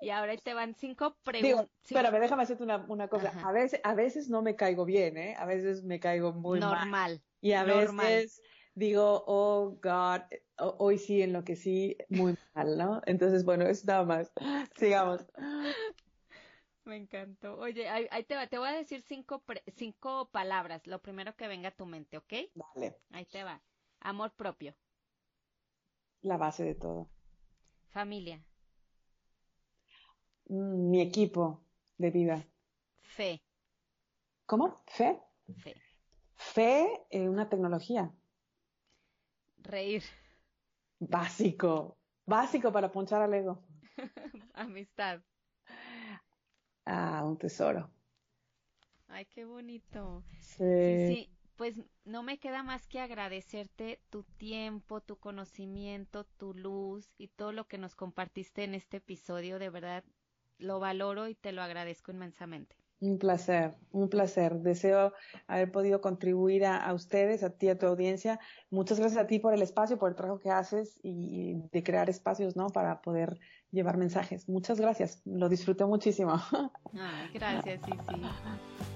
Y ahora te van cinco preguntas. Espérame, déjame hacerte una, una cosa. A veces, a veces no me caigo bien, ¿eh? A veces me caigo muy Normal. mal. Y a veces digo, oh God, hoy sí en lo que sí, muy mal, ¿no? Entonces, bueno, es nada más. Sigamos. Me encantó. Oye, ahí, te, va, te voy a decir cinco, cinco palabras, lo primero que venga a tu mente, ¿ok? Vale. Ahí te va. Amor propio. La base de todo. Familia. Mm, mi equipo de vida. Fe. ¿Cómo? ¿Fe? Fe. Fe en una tecnología. Reír. Básico. Básico para punchar al ego. Amistad. Ah, un tesoro. Ay, qué bonito. Sí. sí, sí pues no me queda más que agradecerte tu tiempo, tu conocimiento, tu luz y todo lo que nos compartiste en este episodio. De verdad, lo valoro y te lo agradezco inmensamente. Un placer, un placer. Deseo haber podido contribuir a, ustedes, a ti, a tu audiencia. Muchas gracias a ti por el espacio, por el trabajo que haces y, de crear espacios, ¿no? Para poder llevar mensajes. Muchas gracias. Lo disfruté muchísimo. gracias, sí, sí.